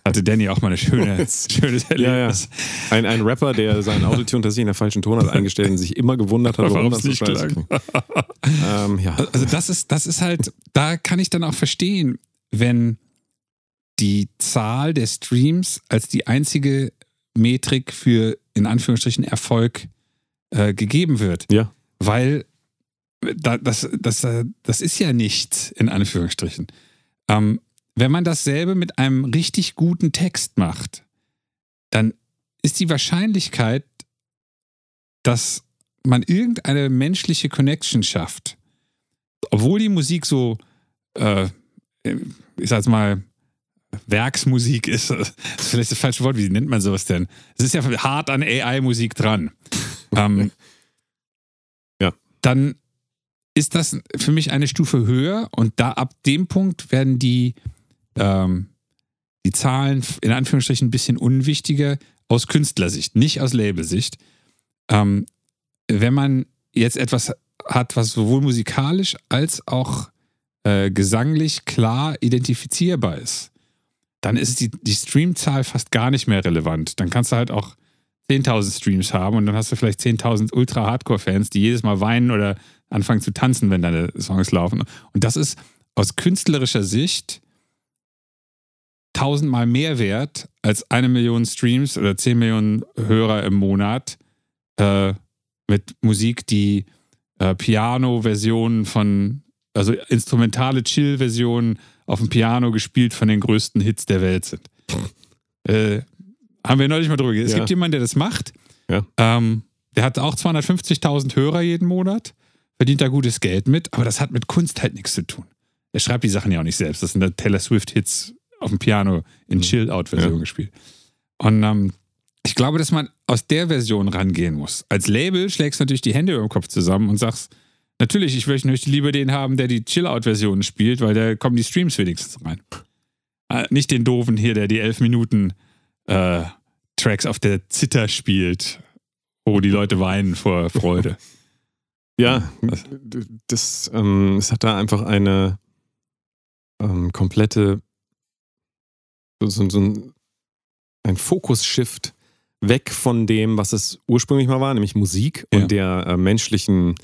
Hatte Danny auch mal eine schöne, schönes Ja, ja. Erlebnis. Ein, ein Rapper, der seinen Autotune tatsächlich in der falschen Tonart eingestellt und sich immer gewundert hat, warum das so nicht klang. klingt. ähm, ja. Also das ist, das ist halt, da kann ich dann auch verstehen, wenn die Zahl der Streams als die einzige Metrik für in Anführungsstrichen Erfolg äh, gegeben wird. Ja. Weil da, das, das, äh, das ist ja nichts in Anführungsstrichen. Ähm, wenn man dasselbe mit einem richtig guten Text macht, dann ist die Wahrscheinlichkeit, dass man irgendeine menschliche Connection schafft, obwohl die Musik so, äh, ich sag's mal, Werksmusik ist, das ist vielleicht das falsche Wort, wie nennt man sowas denn? Es ist ja hart an AI-Musik dran. ähm, Ja. Dann ist das für mich eine Stufe höher und da ab dem Punkt werden die, ähm, die Zahlen in Anführungsstrichen ein bisschen unwichtiger aus Künstlersicht, nicht aus Labelsicht. Ähm, wenn man jetzt etwas hat, was sowohl musikalisch als auch äh, gesanglich klar identifizierbar ist, dann ist die, die Streamzahl fast gar nicht mehr relevant. Dann kannst du halt auch 10.000 Streams haben und dann hast du vielleicht 10.000 Ultra-Hardcore-Fans, die jedes Mal weinen oder anfangen zu tanzen, wenn deine Songs laufen. Und das ist aus künstlerischer Sicht tausendmal mehr wert als eine Million Streams oder 10 Millionen Hörer im Monat äh, mit Musik, die äh, Piano-Versionen von, also instrumentale Chill-Versionen auf dem Piano gespielt von den größten Hits der Welt sind. Äh, haben wir neulich mal drüber geredet. Es Ja. gibt jemanden, der das macht. Ja. Ähm, der hat auch 250.000 Hörer jeden Monat, verdient da gutes Geld mit, aber das hat mit Kunst halt nichts zu tun. Er schreibt die Sachen ja auch nicht selbst. Das sind da Taylor Swift-Hits auf dem Piano in Chill-Out-Version Mhm. Ja. gespielt. Und ähm, ich glaube, dass man aus der Version rangehen muss. Als Label schlägst du natürlich die Hände über dem Kopf zusammen und sagst, natürlich, ich möchte lieber den haben, der die Chill-Out-Version spielt, weil da kommen die Streams wenigstens rein. Äh, nicht den doofen hier, der die elf Minuten äh, Tracks auf der Zither spielt, wo die Leute weinen vor Freude. Ja, Was? das, ähm, es hat da einfach eine ähm, komplette, so, so, so ein, ein Fokus-Shift weg von dem, was es ursprünglich mal war, nämlich Musik Ja. und der äh, menschlichen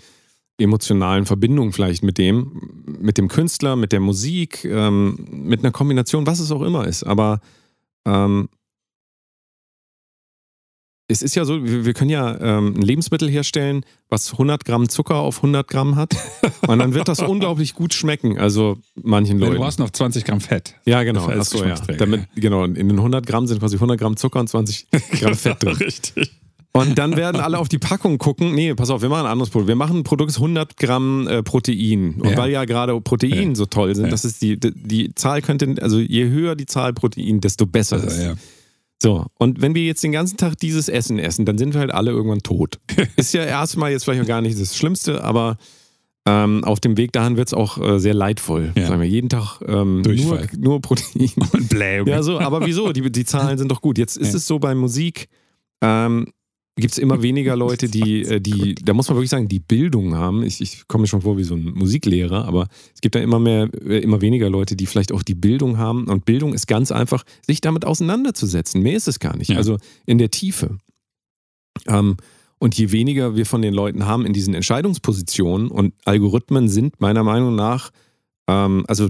emotionalen Verbindung vielleicht mit dem, mit dem Künstler, mit der Musik, ähm, mit einer Kombination, was es auch immer ist. Aber ähm, es ist ja so, wir, können ja ähm, ein Lebensmittel herstellen, was 100 Gramm Zucker auf 100 Gramm hat. Und dann wird das unglaublich gut schmecken. Also manchen Leuten. du brauchst noch 20 Gramm Fett. ja, genau. Achso, ja. Damit, genau. In den 100 Gramm sind quasi 100 Gramm Zucker und 20 Gramm Fett drin. Richtig. Und dann werden alle auf die Packung gucken. Nee, pass auf, wir machen ein anderes Produkt. Wir machen ein Produkt, das 100 Gramm äh, Protein. Und Ja. weil ja gerade Protein Ja. so toll sind, Ja. das ist die, die, die Zahl könnte, also je höher die Zahl Protein, desto besser ist. Also, ja. So, und wenn wir jetzt den ganzen Tag dieses Essen essen, dann sind wir halt alle irgendwann tot. Ist ja erstmal jetzt vielleicht noch gar nicht das Schlimmste, aber ähm, auf dem Weg dahin wird es auch äh, sehr leidvoll. Ja. Sagen wir, jeden Tag ähm, nur, nur Protein. Und Blähung. Ja, so, aber wieso? Die, die Zahlen sind doch gut. Jetzt ist es so bei Musik, ähm, gibt es immer weniger Leute, die, äh, die, da muss man wirklich sagen, die Bildung haben. Ich, ich komme mir schon vor wie so ein Musiklehrer, aber es gibt da immer mehr, äh, immer weniger Leute, die vielleicht auch die Bildung haben. Und Bildung ist ganz einfach, sich damit auseinanderzusetzen. Mehr ist es gar nicht. Ja. Also in der Tiefe. Ähm, und je weniger wir von den Leuten haben in diesen Entscheidungspositionen und Algorithmen sind meiner Meinung nach, ähm, also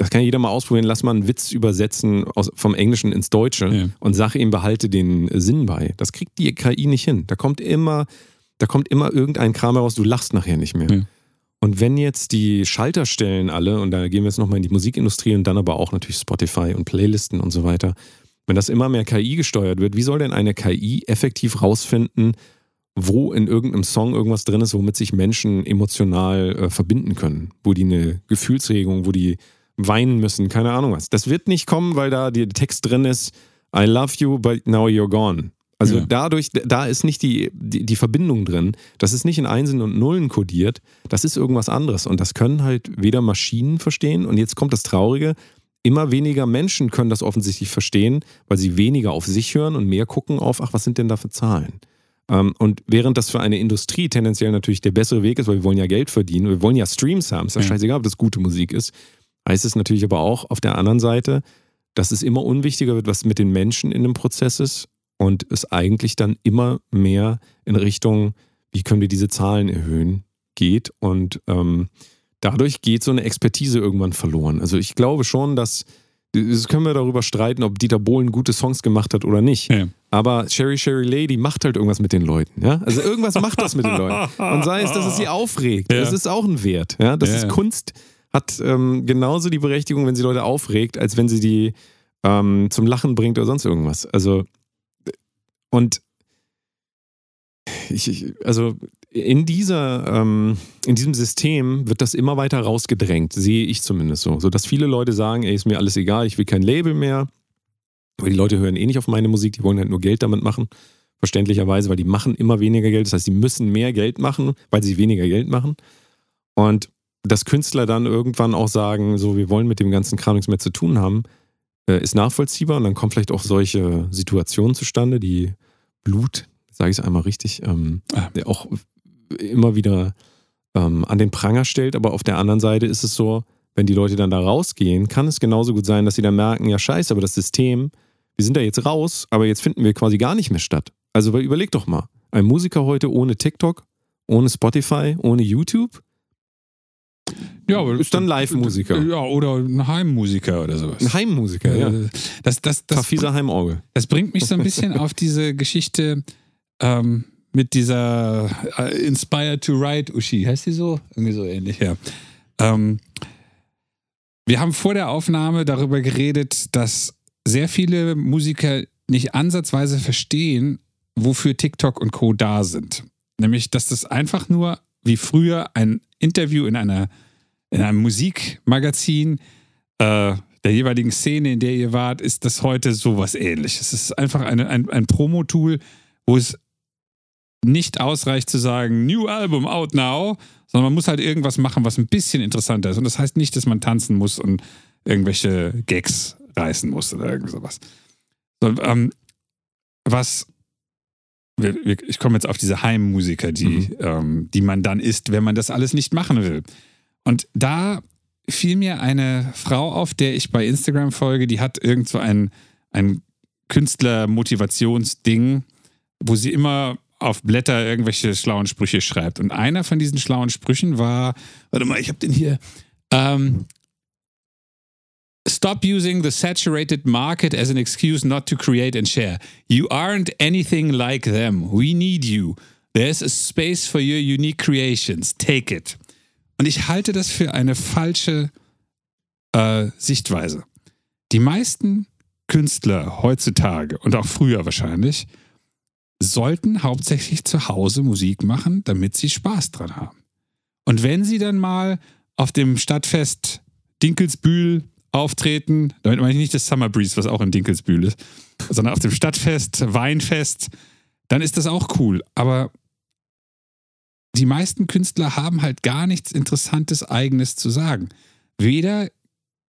das kann jeder mal ausprobieren, lass mal einen Witz übersetzen aus, vom Englischen ins Deutsche Ja. und sag ihm, behalte den Sinn bei. Das kriegt die KI nicht hin. Da kommt immer, da kommt immer irgendein Kram heraus, du lachst nachher nicht mehr. Ja. Und wenn jetzt die Schalterstellen alle, und da gehen wir jetzt nochmal in die Musikindustrie und dann aber auch natürlich Spotify und Playlisten und so weiter, wenn das immer mehr KI gesteuert wird, wie soll denn eine KI effektiv rausfinden, wo in irgendeinem Song irgendwas drin ist, womit sich Menschen emotional äh, verbinden können? Wo die eine Gefühlsregung, wo die weinen müssen, keine Ahnung was. Das wird nicht kommen, weil da der Text drin ist, I love you, but now you're gone. Also Ja. dadurch, da ist nicht die, die, die Verbindung drin. Das ist nicht in Einsen und Nullen kodiert. Das ist irgendwas anderes. Und das können halt weder Maschinen verstehen. Und jetzt kommt das Traurige. Immer weniger Menschen können das offensichtlich verstehen, weil sie weniger auf sich hören und mehr gucken auf, ach, was sind denn da für Zahlen? Ähm, und während das für eine Industrie tendenziell natürlich der bessere Weg ist, weil wir wollen ja Geld verdienen, wir wollen ja Streams haben, ist ja Ja. scheißegal, ob das gute Musik ist, heißt es natürlich aber auch auf der anderen Seite, dass es immer unwichtiger wird, was mit den Menschen in dem Prozess ist und es eigentlich dann immer mehr in Richtung, wie können wir diese Zahlen erhöhen, geht und ähm, dadurch geht so eine Expertise irgendwann verloren. Also ich glaube schon, dass, das können wir darüber streiten, ob Dieter Bohlen gute Songs gemacht hat oder nicht. Ja. Aber Sherry Sherry Lady macht halt irgendwas mit den Leuten. Ja? Also irgendwas macht das mit den Leuten. Und sei es, dass es sie aufregt. Ja. Das ist auch ein Wert. Ja? Das ist. Kunst, hat ähm, genauso die Berechtigung, wenn sie Leute aufregt, als wenn sie die ähm, zum Lachen bringt oder sonst irgendwas. Also und ich, ich, also in dieser, ähm, in diesem System wird das immer weiter rausgedrängt, sehe ich zumindest so. So dass viele Leute sagen, ey, ist mir alles egal, ich will kein Label mehr. Weil die Leute hören eh nicht auf meine Musik, die wollen halt nur Geld damit machen. Verständlicherweise, weil die machen immer weniger Geld. Das heißt, die müssen mehr Geld machen, weil sie weniger Geld machen. Und dass Künstler dann irgendwann auch sagen, so, wir wollen mit dem ganzen Kram nichts mehr zu tun haben, äh, ist nachvollziehbar. Und dann kommen vielleicht auch solche Situationen zustande, die Blut, sage ich es einmal richtig, ähm, Ah. der auch immer wieder ähm, an den Pranger stellt. Aber auf der anderen Seite ist es so, wenn die Leute dann da rausgehen, kann es genauso gut sein, dass sie dann merken, ja scheiße, aber das System, wir sind da jetzt raus, aber jetzt finden wir quasi gar nicht mehr statt. Also weil überleg doch mal, ein Musiker heute ohne TikTok, ohne Spotify, ohne YouTube, Ja, aber Ist dann Live-Musiker. Ja, oder ein Heimmusiker oder sowas. ein Heimmusiker, ja. Äh, Das, das, das, Verfieser Heimorgel. das bringt mich so ein bisschen auf diese Geschichte ähm, mit dieser äh, Inspired to Write Uschi. Heißt die so? Irgendwie so ähnlich, ja. Ähm, wir haben vor der Aufnahme darüber geredet, dass sehr viele Musiker nicht ansatzweise verstehen, wofür TikTok und Co. da sind. Nämlich, dass das einfach nur wie früher ein Interview in einer in einem Musikmagazin äh, der jeweiligen Szene, in der ihr wart, ist das heute sowas ähnliches. Es ist einfach eine, ein, ein Promo-Tool, wo es nicht ausreicht zu sagen, New Album out now, sondern man muss halt irgendwas machen, was ein bisschen interessanter ist. Und das heißt nicht, dass man tanzen muss und irgendwelche Gags reißen muss oder irgend sowas. So, ähm, was ich komme jetzt auf diese Heimmusiker, die, Mhm. ähm, die man dann ist, wenn man das alles nicht machen will. Und da fiel mir eine Frau auf, der ich bei Instagram folge, die hat irgend so ein, ein Künstler-Motivationsding, wo sie immer auf Blätter irgendwelche schlauen Sprüche schreibt. Und einer von diesen schlauen Sprüchen war, warte mal, ich habe den hier. Ähm, Stop using the saturated market as an excuse not to create and share. You aren't anything like them. We need you. There's a space for your unique creations. Take it. Und ich halte das für eine falsche äh, Sichtweise. Die meisten Künstler heutzutage und auch früher wahrscheinlich sollten hauptsächlich zu Hause Musik machen, damit sie Spaß dran haben. Und wenn sie dann mal auf dem Stadtfest Dinkelsbühl auftreten, damit meine ich nicht das Summer Breeze, was auch in Dinkelsbühl ist, sondern auf dem Stadtfest, Weinfest, dann ist das auch cool. Aber die meisten Künstler haben halt gar nichts Interessantes Eigenes zu sagen. Weder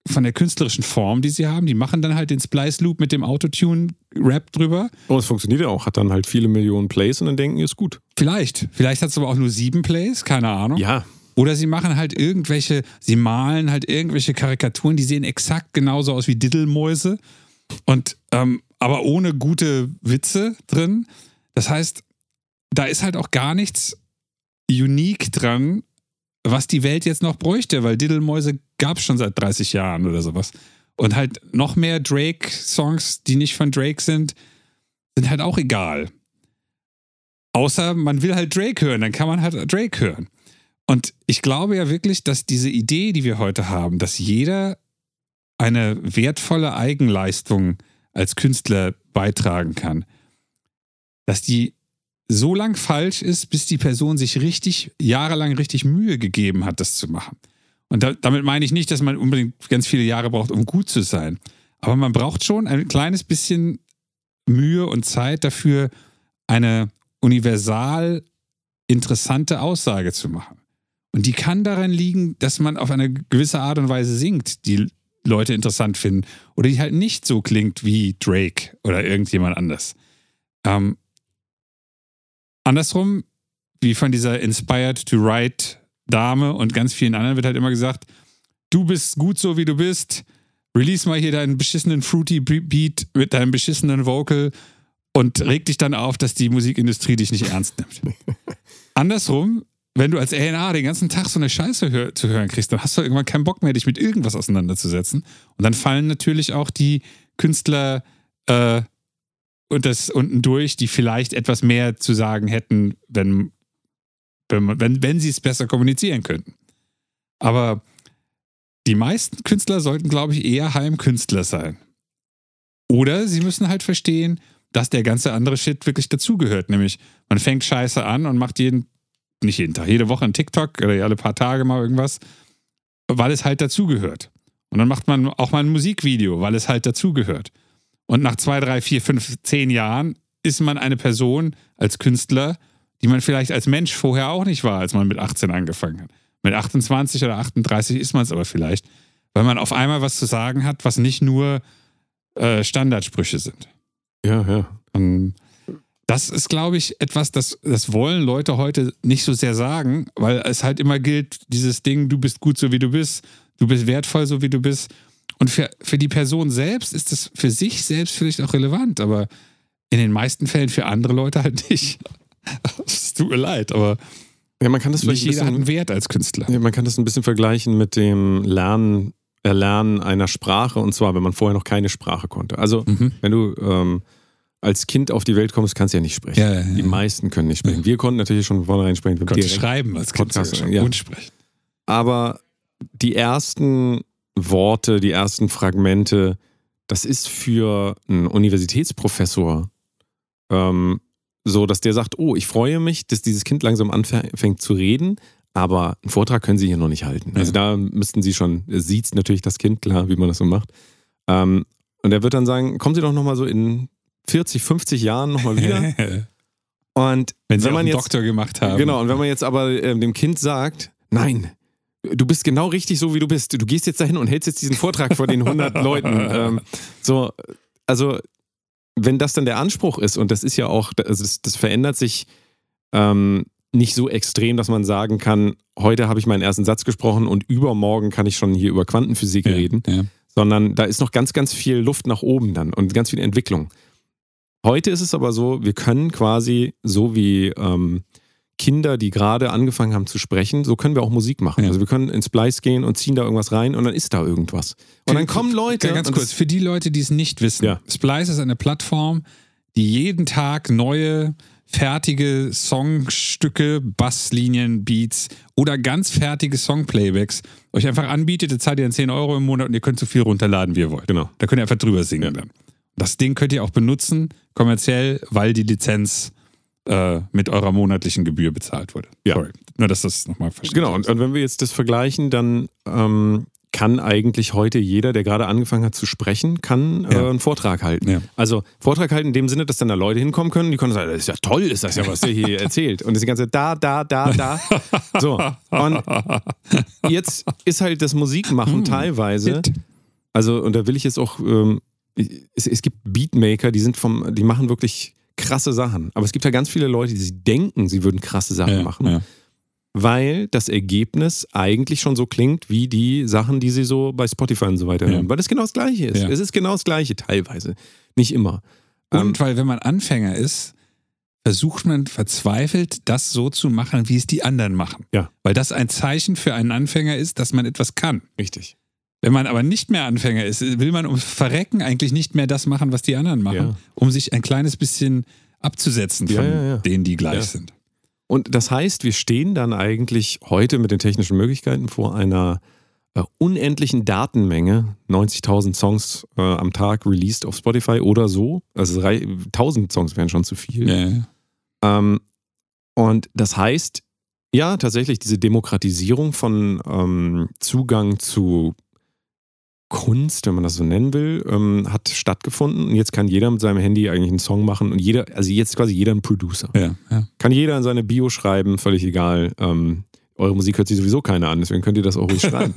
von der künstlerischen Form, die sie haben, die machen dann halt den Splice Loop mit dem Autotune-Rap drüber. Und es funktioniert ja auch, hat dann halt viele Millionen Plays und dann denken, ist gut. Vielleicht. Vielleicht hat es aber auch nur sieben Plays, keine Ahnung. Ja, Oder sie machen halt irgendwelche, sie malen halt irgendwelche Karikaturen, die sehen exakt genauso aus wie Diddelmäuse und ähm, aber ohne gute Witze drin. Das heißt, da ist halt auch gar nichts unique dran, was die Welt jetzt noch bräuchte, weil Diddelmäuse gab es schon seit 30 Jahren oder sowas. Und halt noch mehr Drake-Songs, die nicht von Drake sind, sind halt auch egal. Außer man will halt Drake hören, dann kann man halt Drake hören. Und ich glaube ja wirklich, dass diese Idee, die wir heute haben, dass jeder eine wertvolle Eigenleistung als Künstler beitragen kann, dass die so lang falsch ist, bis die Person sich richtig, jahrelang richtig Mühe gegeben hat, das zu machen. Und da, damit meine ich nicht, dass man unbedingt ganz viele Jahre braucht, um gut zu sein. Aber man braucht schon ein kleines bisschen Mühe und Zeit dafür, eine universal interessante Aussage zu machen. Und die kann daran liegen, dass man auf eine gewisse Art und Weise singt, die Leute interessant finden. Oder die halt nicht so klingt wie Drake oder irgendjemand anders. Ähm, andersrum, wie von dieser Inspired to Write Dame und ganz vielen anderen wird halt immer gesagt, du bist gut so wie du bist, release mal hier deinen beschissenen Fruity Beat mit deinem beschissenen Vocal und reg dich dann auf, dass die Musikindustrie dich nicht ernst nimmt. Andersrum, wenn du als A&R den ganzen Tag so eine Scheiße hör zu hören kriegst, dann hast du irgendwann keinen Bock mehr, dich mit irgendwas auseinanderzusetzen. Und dann fallen natürlich auch die Künstler äh, und das unten durch, die vielleicht etwas mehr zu sagen hätten, wenn, wenn, wenn, wenn sie es besser kommunizieren könnten. Aber die meisten Künstler sollten, glaube ich, eher Heimkünstler sein. Oder sie müssen halt verstehen, dass der ganze andere Shit wirklich dazugehört. Nämlich, man fängt Scheiße an und macht jeden, nicht jeden Tag, jede Woche einen TikTok oder alle paar Tage mal irgendwas, weil es halt dazugehört. Und dann macht man auch mal ein Musikvideo, weil es halt dazugehört. Und nach zwei, drei, vier, fünf, zehn Jahren ist man eine Person als Künstler, die man vielleicht als Mensch vorher auch nicht war, als man mit 18 angefangen hat. Mit 28 oder 38 ist man es aber vielleicht, weil man auf einmal was zu sagen hat, was nicht nur äh, Standardsprüche sind. Ja, ja. Und das ist, glaube ich, etwas, das, das wollen Leute heute nicht so sehr sagen, weil es halt immer gilt, dieses Ding, du bist gut so wie du bist, du bist wertvoll so wie du bist. Und für, für die Person selbst ist das für sich selbst vielleicht auch relevant, aber in den meisten Fällen für andere Leute halt nicht. Es tut mir leid, aber Ja, man kann das nicht jeder hat bisschen, einen Wert als Künstler. ja, man kann das ein bisschen vergleichen mit dem Lernen, Erlernen einer Sprache und zwar, wenn man vorher noch keine Sprache konnte. Also, Mhm. wenn du ähm, als Kind auf die Welt kommst, kannst du ja nicht sprechen. Ja, ja, ja. Die meisten können nicht sprechen. Wir konnten natürlich schon von vornherein sprechen. Wir Konnte direkt- schreiben als Kind schon ja. und sprechen. aber die ersten Worte, die ersten Fragmente, das ist für einen Universitätsprofessor ähm, so, dass der sagt, oh, ich freue mich, dass dieses Kind langsam anfängt zu reden, aber einen Vortrag können Sie hier noch nicht halten. Also da müssten Sie schon, sieht natürlich das Kind, klar, wie man das so macht. Ähm, und er wird dann sagen, kommen Sie doch nochmal so in 40, 50 Jahren nochmal wieder. Und Wenn sie wenn man einen jetzt Doktor gemacht haben. Genau, und wenn man jetzt aber ähm, dem Kind sagt, nein, du bist genau richtig so, wie du bist. Du gehst jetzt dahin und hältst jetzt diesen Vortrag vor den 100 Leuten. Ähm, so, also, wenn das dann der Anspruch ist, und das ist ja auch, das, ist, das verändert sich ähm, nicht so extrem, dass man sagen kann, heute habe ich meinen ersten Satz gesprochen und übermorgen kann ich schon hier über Quantenphysik ja, reden Ja. sondern da ist noch ganz, ganz viel Luft nach oben dann und ganz viel Entwicklung. Heute ist es aber so, wir können quasi so wie ähm, Kinder, die gerade angefangen haben zu sprechen, so können wir auch Musik machen. Ja. Also wir können ins Splice gehen und ziehen da irgendwas rein und dann ist da irgendwas. Und dann kommen Leute. Ganz und kurz, für die Leute, die es nicht wissen. Ja. Splice ist eine Plattform, die jeden Tag neue, fertige Songstücke, Basslinien, Beats oder ganz fertige Songplaybacks euch einfach anbietet. Ihr zahlt ihr dann 10 Euro im Monat und ihr könnt so viel runterladen, wie ihr wollt. Genau. Da könnt ihr einfach drüber singen dann. Das Ding könnt ihr auch benutzen, kommerziell, weil die Lizenz äh, mit eurer monatlichen Gebühr bezahlt wurde. Ja. Sorry. Nur, dass das nochmal versteht. Genau, und, und wenn wir jetzt das vergleichen, dann ähm, kann eigentlich heute jeder, der gerade angefangen hat zu sprechen, kann äh, Ja. einen Vortrag halten. Ja. Also Vortrag halten in dem Sinne, dass dann da Leute hinkommen können, die können sagen, das ist ja toll, ist das ja, was der hier erzählt. Und das die ganze Zeit da, da, da, da. So. Und jetzt ist halt das Musikmachen Hm. teilweise, also und da will ich jetzt auch, ähm, es, es gibt Beatmaker, die sind vom, die machen wirklich krasse Sachen. Aber es gibt ja ganz viele Leute, die denken, sie würden krasse Sachen Ja, machen ja. weil das Ergebnis eigentlich schon so klingt wie die Sachen, die sie so bei Spotify und so weiter Ja. hören. Weil das genau das Gleiche ist. Es ist genau das Gleiche teilweise. Nicht immer. Ähm, Und weil, wenn man Anfänger ist, versucht man verzweifelt, das so zu machen, wie es die anderen machen. Ja. Weil das ein Zeichen für einen Anfänger ist, dass man etwas kann. Richtig. Wenn man aber nicht mehr Anfänger ist, will man ums Verrecken eigentlich nicht mehr das machen, was die anderen machen, Ja. um sich ein kleines bisschen abzusetzen von ja, ja. denen, die gleich sind. Und das heißt, wir stehen dann eigentlich heute mit den technischen Möglichkeiten vor einer äh, unendlichen Datenmenge, 90.000 Songs äh, am Tag released auf Spotify oder so. Also drei- 1000 Songs wären schon zu viel. Ähm, und das heißt, ja, tatsächlich diese Demokratisierung von ähm, Zugang zu Kunst, wenn man das so nennen will, ähm, hat stattgefunden. Und jetzt kann jeder mit seinem Handy eigentlich einen Song machen und jeder, also jetzt quasi jeder ein Producer. ja, ja. Kann jeder in seine Bio schreiben, völlig egal. Ähm, eure Musik hört sich sowieso keiner an, deswegen könnt ihr das auch ruhig schreiben.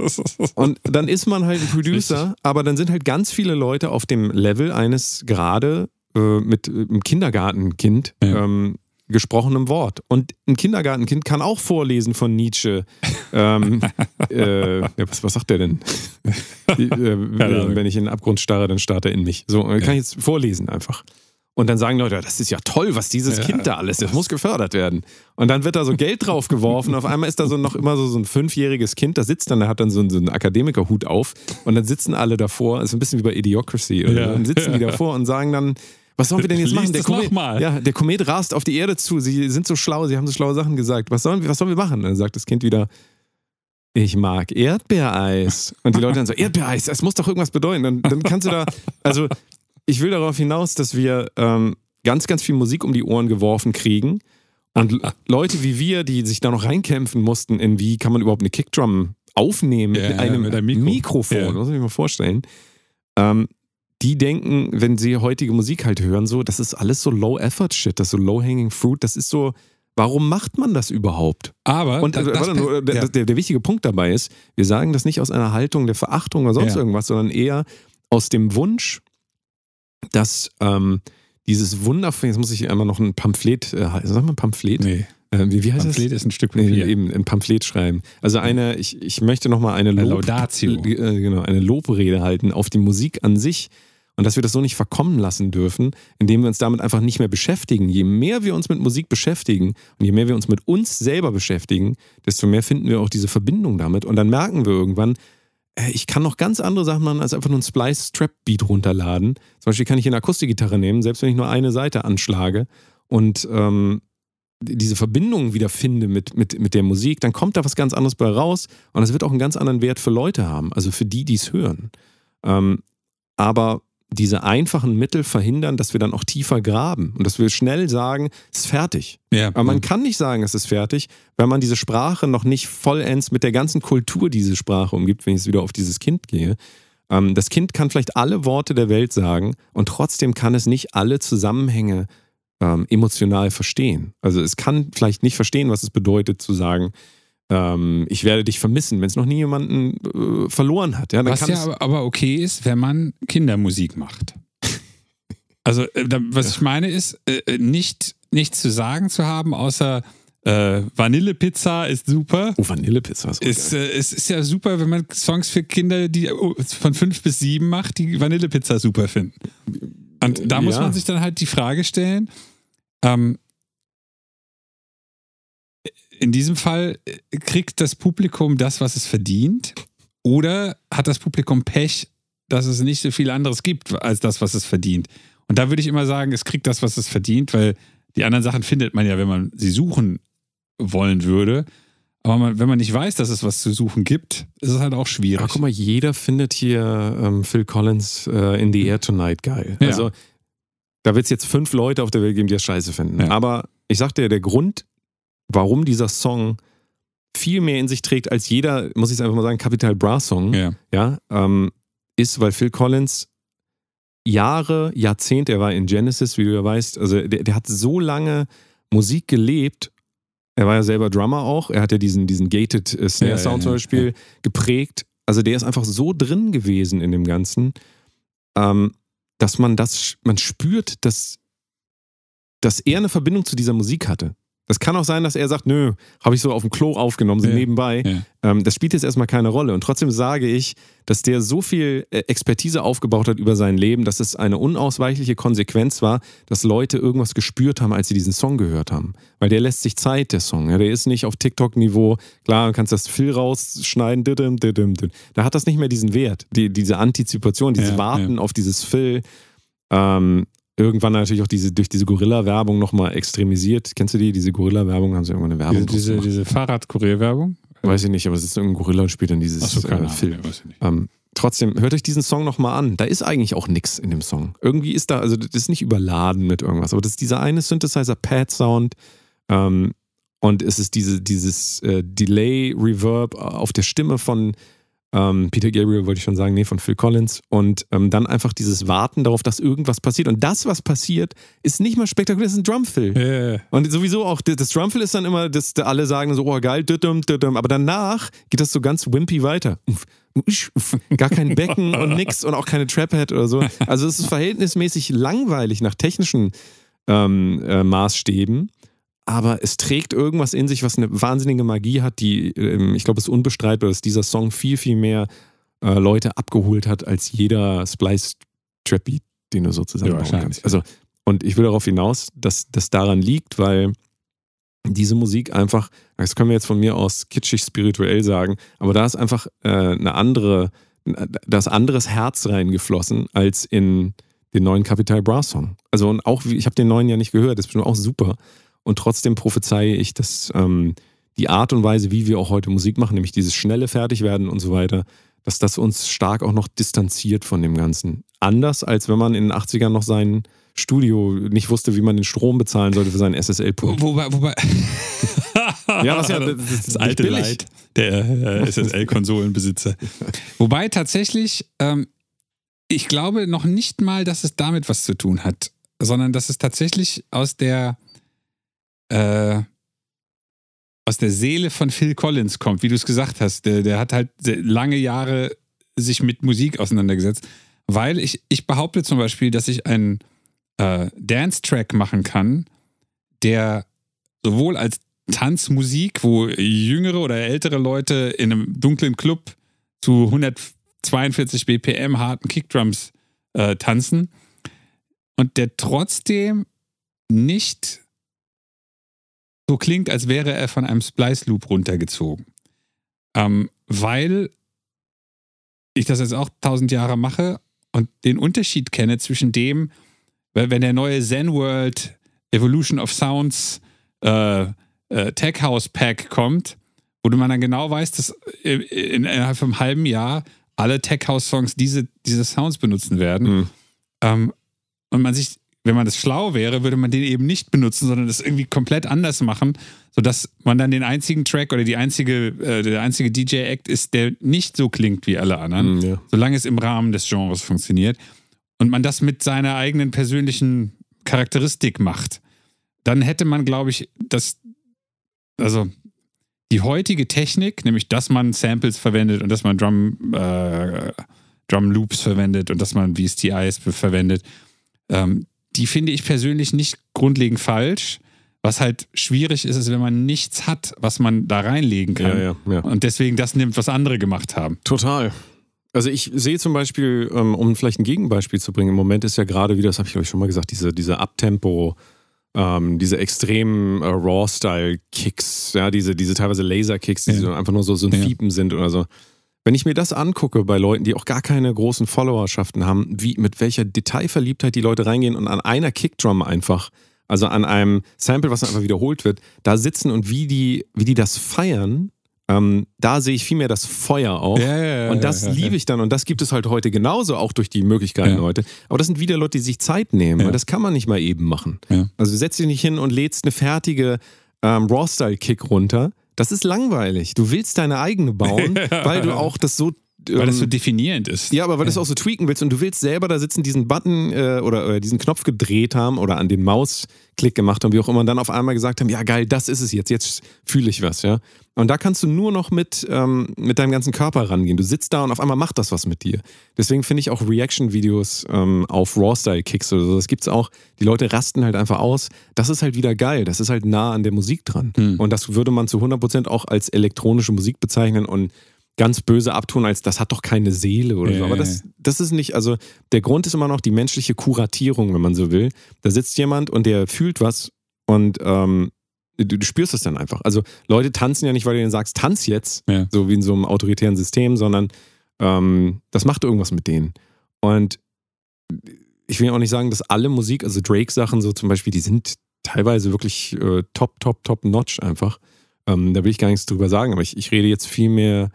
Und dann ist man halt ein Producer, aber dann sind halt ganz viele Leute auf dem Level eines gerade äh, mit äh, einem Kindergartenkind Ja. ähm, gesprochenem Wort. Und ein Kindergartenkind kann auch vorlesen von Nietzsche. ähm, äh, ja, was, was sagt der denn? Die, äh, wenn ich in den Abgrund starre, dann starrt er in mich. So, äh, kann ich jetzt vorlesen einfach. Und dann sagen Leute, das ist ja toll, was dieses Ja. Kind da alles, das muss gefördert werden. Und dann wird da so Geld drauf geworfen. Auf einmal ist da so noch immer so, so ein fünfjähriges Kind, da sitzt dann, der hat dann so, einen- so einen Akademikerhut auf. Und dann sitzen alle davor, ist ein bisschen wie bei Idiocracy. Oder? Ja. Dann sitzen die davor und sagen dann, was sollen wir denn jetzt Lies machen? Der Komet, mal. ja, der Komet rast auf die Erde zu. Sie sind so schlau, sie haben so schlaue Sachen gesagt. Was sollen wir, was sollen wir machen? Dann sagt das Kind wieder, ich mag Erdbeereis. Und die Leute dann so, Erdbeereis, das muss doch irgendwas bedeuten. Dann, dann kannst du da, also ich will darauf hinaus, dass wir ähm, ganz, ganz viel Musik um die Ohren geworfen kriegen. Und Leute wie wir, die sich da noch reinkämpfen mussten, in wie kann man überhaupt eine Kickdrum aufnehmen Ja, mit einem, mit einem Mikro. Mikrofon, Ja. muss ich mir mal vorstellen. Ähm, die denken, wenn sie heutige Musik halt hören, so, das ist alles so Low-Effort-Shit, das ist so Low-Hanging Fruit, das ist so, Warum macht man das überhaupt? Aber Und äh, das- nur, der, ja. der, der wichtige Punkt dabei ist, wir sagen das nicht aus einer Haltung der Verachtung oder sonst Ja. irgendwas, sondern eher aus dem Wunsch, dass ähm, dieses wundervolle, jetzt muss ich einmal noch ein Pamphlet, äh, sag mal Pamphlet? Nee, Äh, wie, wie heißt Pamphlet das? ist ein Stück Nee, Papier. eben ein Pamphlet schreiben. Also eine, ich, ich möchte nochmal eine, Eine Lob, Laudatio. äh, genau, eine Lobrede halten auf die Musik an sich und dass wir das so nicht verkommen lassen dürfen, indem wir uns damit einfach nicht mehr beschäftigen. Je mehr wir uns mit Musik beschäftigen und je mehr wir uns mit uns selber beschäftigen, desto mehr finden wir auch diese Verbindung damit und dann merken wir irgendwann, äh, ich kann noch ganz andere Sachen machen, als einfach nur ein Splice-Trap-Beat runterladen. Zum Beispiel kann ich eine Akustikgitarre nehmen, selbst wenn ich nur eine Seite anschlage und ähm, diese Verbindung wieder finde mit, mit, mit der Musik, dann kommt da was ganz anderes bei raus und es wird auch einen ganz anderen Wert für Leute haben, also für die, die es hören. Ähm, aber diese einfachen Mittel verhindern, dass wir dann auch tiefer graben und dass wir schnell sagen, es ist fertig. ja, Aber man kann nicht sagen, es ist fertig, wenn man diese Sprache noch nicht vollends mit der ganzen Kultur die diese Sprache umgibt, wenn ich jetzt wieder auf dieses Kind gehe. Ähm, das Kind kann vielleicht alle Worte der Welt sagen und trotzdem kann es nicht alle Zusammenhänge ähm, emotional verstehen. Also es kann vielleicht nicht verstehen, was es bedeutet zu sagen, ähm, ich werde dich vermissen, wenn es noch nie jemanden äh, verloren hat. Ja, Was ja aber, okay ist, wenn man Kindermusik macht. Also, äh, da, was ich meine ist, äh, nicht, nichts zu sagen zu haben, außer äh, Vanillepizza ist super. oh, Vanillepizza ist, Ist, äh, es ist ja super, wenn man Songs für Kinder, die oh, von fünf bis sieben macht, die Vanillepizza super finden. Und da muss Ja. man sich dann halt die Frage stellen, ähm, in diesem Fall äh, kriegt das Publikum das, was es verdient, oder hat das Publikum Pech, dass es nicht so viel anderes gibt als das, was es verdient? Und da würde ich immer sagen, es kriegt das, was es verdient, weil die anderen Sachen findet man ja, wenn man sie suchen wollen würde. Aber man, wenn man nicht weiß, dass es was zu suchen gibt, ist es halt auch schwierig. Aber guck mal, jeder findet hier ähm, Phil Collins äh, in the Air Tonight geil. Ja. Also da wird es jetzt fünf Leute auf der Welt geben, die das scheiße finden. Ja. Aber ich sag dir, der Grund, warum dieser Song viel mehr in sich trägt als jeder, muss ich jetzt einfach mal sagen, Capital Bra Song, ja. ja, ähm, ist, weil Phil Collins Jahre, Jahrzehnte, er war in Genesis, wie du ja weißt, also der, der hat so lange Musik gelebt. Er war ja selber Drummer auch. Er hat ja diesen, diesen Gated äh, Snare Ja, Sound ja, zum ja, Beispiel geprägt. Also der ist einfach so drin gewesen in dem Ganzen, ähm, dass man das, man spürt, dass, dass er eine Verbindung zu dieser Musik hatte. Das kann auch sein, dass er sagt, nö, habe ich so auf dem Klo aufgenommen, so Ja, nebenbei. ja. Ähm, das spielt jetzt erstmal keine Rolle. Und trotzdem sage ich, dass der so viel äh, Expertise aufgebaut hat über sein Leben, dass es eine unausweichliche Konsequenz war, dass Leute irgendwas gespürt haben, als sie diesen Song gehört haben. Weil der lässt sich Zeit, der Song. Ja, der ist nicht auf TikTok-Niveau, klar, du kannst das Phil rausschneiden, didim, didim, didim. da hat das nicht mehr diesen Wert, die, diese Antizipation, dieses Warten auf dieses Phil. Ähm, irgendwann natürlich auch diese, durch diese Gorilla-Werbung nochmal extremisiert. Kennst du die? Diese Gorilla-Werbung, haben sie irgendwann eine Werbung Diese, diese, diese Fahrradkurierwerbung? Weiß ich nicht, aber es ist irgendein Gorilla und spielt dann dieses keine äh. Film. ja, weiß ich nicht. Ähm, trotzdem, hört euch diesen Song nochmal an. Da ist eigentlich auch nichts in dem Song. Irgendwie ist da, also das ist nicht überladen mit irgendwas, aber das ist dieser eine Synthesizer-Pad-Sound ähm, und es ist diese, dieses äh, Delay-Reverb auf der Stimme von ähm, Peter Gabriel, wollte ich schon sagen, nee, von Phil Collins und ähm, dann einfach dieses Warten darauf, dass irgendwas passiert. Und das, was passiert, ist nicht mal spektakulär, das ist ein Drumfill. Ja, Und sowieso auch, das Drumfill ist dann immer, dass alle sagen so, oh geil, düdüm, düdüm. aber danach geht das so ganz wimpy weiter. Uff, usch, uff. Gar kein Becken und nix und auch keine Traphead oder so. Also es ist verhältnismäßig langweilig nach technischen ähm, äh, Maßstäben, aber es trägt irgendwas in sich, was eine wahnsinnige Magie hat, die, ähm, ich glaube, es ist unbestreitbar, dass dieser Song viel, viel mehr äh, Leute abgeholt hat, als jeder Splice-Trap-Beat, den du so zusammenbauen wahrscheinlich. kannst. Also, und ich will darauf hinaus, dass das daran liegt, weil diese Musik einfach, das können wir jetzt von mir aus kitschig spirituell sagen, aber da ist einfach äh, eine andere, da ist anderes Herz reingeflossen als in den neuen Capital Bra Song. Also und auch, ich habe den neuen ja nicht gehört, das ist bestimmt auch super. Und trotzdem prophezeie ich, dass ähm, die Art und Weise, wie wir auch heute Musik machen, nämlich dieses schnelle Fertigwerden und so weiter, dass das uns stark auch noch distanziert von dem Ganzen. Anders als wenn man in den 80ern noch sein Studio nicht wusste, wie man den Strom bezahlen sollte für seinen SSL-Pult. Wobei, wobei. Ja, was ja- das das, ist nicht alte billig. Leid der äh, SSL-Konsolenbesitzer. Wobei tatsächlich, ähm, ich glaube noch nicht mal, dass es damit was zu tun hat, sondern dass es tatsächlich aus der, äh, aus der Seele von Phil Collins kommt, wie du es gesagt hast. Der, der hat halt lange Jahre sich mit Musik auseinandergesetzt, weil ich, ich behaupte zum Beispiel, dass ich einen äh, Dance-Track machen kann, der sowohl als Tanzmusik, wo jüngere oder ältere Leute in einem dunklen Club zu 142 BPM harten Kickdrums äh, tanzen und der trotzdem nicht so klingt, als wäre er von einem Splice Loop runtergezogen. Ähm, weil ich das jetzt auch tausend Jahre mache und den Unterschied kenne zwischen dem, wenn der neue Zen World Evolution of Sounds äh, äh, Tech House Pack kommt, wo man dann genau weiß, dass in, innerhalb von einem halben Jahr alle Tech House Songs diese, diese Sounds benutzen werden. Mhm. Ähm, und man sich, wenn man das schlau wäre, würde man den eben nicht benutzen, sondern das irgendwie komplett anders machen, sodass man dann den einzigen Track oder die einzige, äh, der einzige DJ-Act ist, der nicht so klingt wie alle anderen, mhm, ja. solange es im Rahmen des Genres funktioniert. Und man das mit seiner eigenen persönlichen Charakteristik macht. Dann hätte man, glaube ich, das, also die heutige Technik, nämlich dass man Samples verwendet und dass man Drum, äh, Drum Loops verwendet und dass man VSTIs verwendet, ähm, die finde ich persönlich nicht grundlegend falsch. Was halt schwierig ist, ist, wenn man nichts hat, was man da reinlegen kann. Ja, ja, ja. Und deswegen das nimmt, was andere gemacht haben. Total. Also ich sehe zum Beispiel, ähm, um vielleicht ein Gegenbeispiel zu bringen, im Moment ist ja gerade, wie das habe ich ich schon mal gesagt, diese, diese Abtempo- ähm, diese extremen äh, Raw-Style-Kicks, ja, diese, diese teilweise Laser-Kicks, die ja. so einfach nur so, so ein. Fiepen sind oder so. Wenn ich mir das angucke bei Leuten, die auch gar keine großen Followerschaften haben, wie mit welcher Detailverliebtheit die Leute reingehen und an einer Kickdrum einfach, also an einem Sample, was einfach wiederholt wird, da sitzen und wie die, wie die das feiern, ähm, da sehe ich viel mehr das Feuer auch. Ja, ja, ja, und das liebe ich dann. Und das gibt es halt heute genauso, auch durch die Möglichkeiten heute. Aber das sind wieder Leute, die sich Zeit nehmen. Und das kann man nicht mal eben machen. Also du setzt dich nicht hin und lädst eine fertige ähm, Raw-Style-Kick runter. Das ist langweilig. Du willst deine eigene bauen, weil du auch das so weil das so ähm, definierend ist. Ja, aber weil ja. du es auch so tweaken willst und du willst selber da sitzen, diesen Button äh, oder, oder, diesen Knopf gedreht haben oder an den Mausklick gemacht haben, wie auch immer, und dann auf einmal gesagt haben, ja geil, das ist es jetzt, jetzt fühle ich was, ja. Und da kannst du nur noch mit, ähm, mit deinem ganzen Körper rangehen. Du sitzt da und auf einmal macht das was mit dir. Deswegen finde ich auch Reaction-Videos ähm, auf Raw-Style-Kicks oder so, das gibt es auch. Die Leute rasten halt einfach aus. Das ist halt wieder geil. Das ist halt nah an der Musik dran. Hm. Und das würde man zu 100% auch als elektronische Musik bezeichnen und ganz böse abtun, als das hat doch keine Seele oder so. Aber das, das ist nicht, also der Grund ist immer noch die menschliche Kuratierung, wenn man so will. Da sitzt jemand und der fühlt was und ähm, du, du, spürst es dann einfach. Also Leute tanzen ja nicht, weil du denen sagst, tanz jetzt, ja. so wie in so einem autoritären System, sondern ähm, das macht irgendwas mit denen. Und ich will auch nicht sagen, dass alle Musik, also Drake-Sachen so zum Beispiel, die sind teilweise wirklich äh, top, top, top notch einfach. Ähm, da will ich gar nichts drüber sagen, aber ich, ich rede jetzt viel mehr